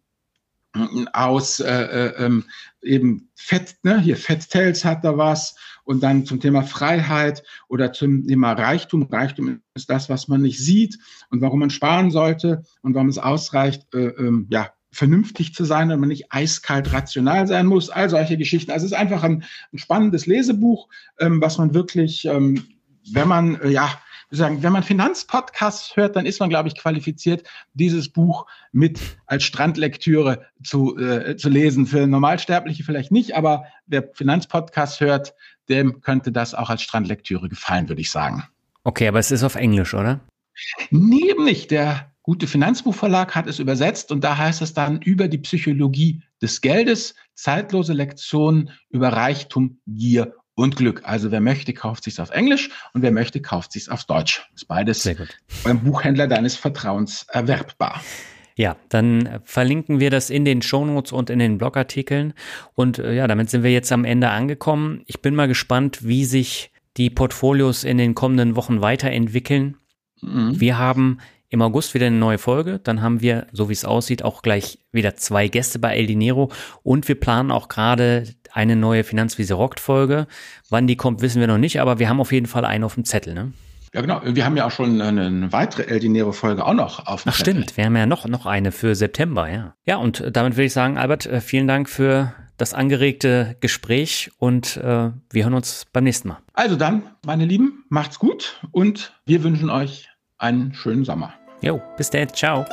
Speaker 1: aus äh, äh, ähm, eben Fett, ne, hier Fett Tales hat da was und dann zum Thema Freiheit oder zum Thema Reichtum. Reichtum ist das, was man nicht sieht und warum man sparen sollte und warum es ausreicht, äh, ähm, ja, vernünftig zu sein und man nicht eiskalt rational sein muss. All solche Geschichten. Also es ist einfach ein, ein spannendes Lesebuch, ähm, was man wirklich, ähm, wenn man, äh, ja, sagen, wenn man Finanzpodcasts hört, dann ist man, glaube ich, qualifiziert, dieses Buch mit als Strandlektüre zu, äh, zu lesen. Für Normalsterbliche vielleicht nicht, aber wer Finanzpodcasts hört, dem könnte das auch als Strandlektüre gefallen, würde ich sagen.
Speaker 2: Okay, aber es ist auf Englisch, oder?
Speaker 1: Nee, eben nicht. Der gute Finanzbuchverlag hat es übersetzt und da heißt es dann über die Psychologie des Geldes, zeitlose Lektionen über Reichtum, Gier und Glück. Also wer möchte, kauft sich's auf Englisch und wer möchte, kauft sich's auf Deutsch. Ist beides beim Buchhändler deines Vertrauens erwerbbar.
Speaker 2: Ja, dann verlinken wir das in den Shownotes und in den Blogartikeln. Und äh, ja, damit sind wir jetzt am Ende angekommen. Ich bin mal gespannt, wie sich die Portfolios in den kommenden Wochen weiterentwickeln. Mhm. Wir haben im August wieder eine neue Folge. Dann haben wir, so wie es aussieht, auch gleich wieder zwei Gäste bei El Dinero. Und wir planen auch gerade eine neue Finanzwiese Rockt Folge. Wann die kommt, wissen wir noch nicht, aber wir haben auf jeden Fall eine auf dem Zettel, ne?
Speaker 1: Ja, genau. Wir haben ja auch schon eine weitere El Dinero Folge auch noch auf dem
Speaker 2: Ach, Zettel. stimmt. Wir haben ja noch, noch eine für September, ja. Ja, und damit würde ich sagen, Albert, äh, vielen Dank für das angeregte Gespräch und äh, wir hören uns beim nächsten Mal.
Speaker 1: Also dann, meine Lieben, macht's gut und wir wünschen euch einen schönen Sommer.
Speaker 2: Jo, bis dann. Ciao.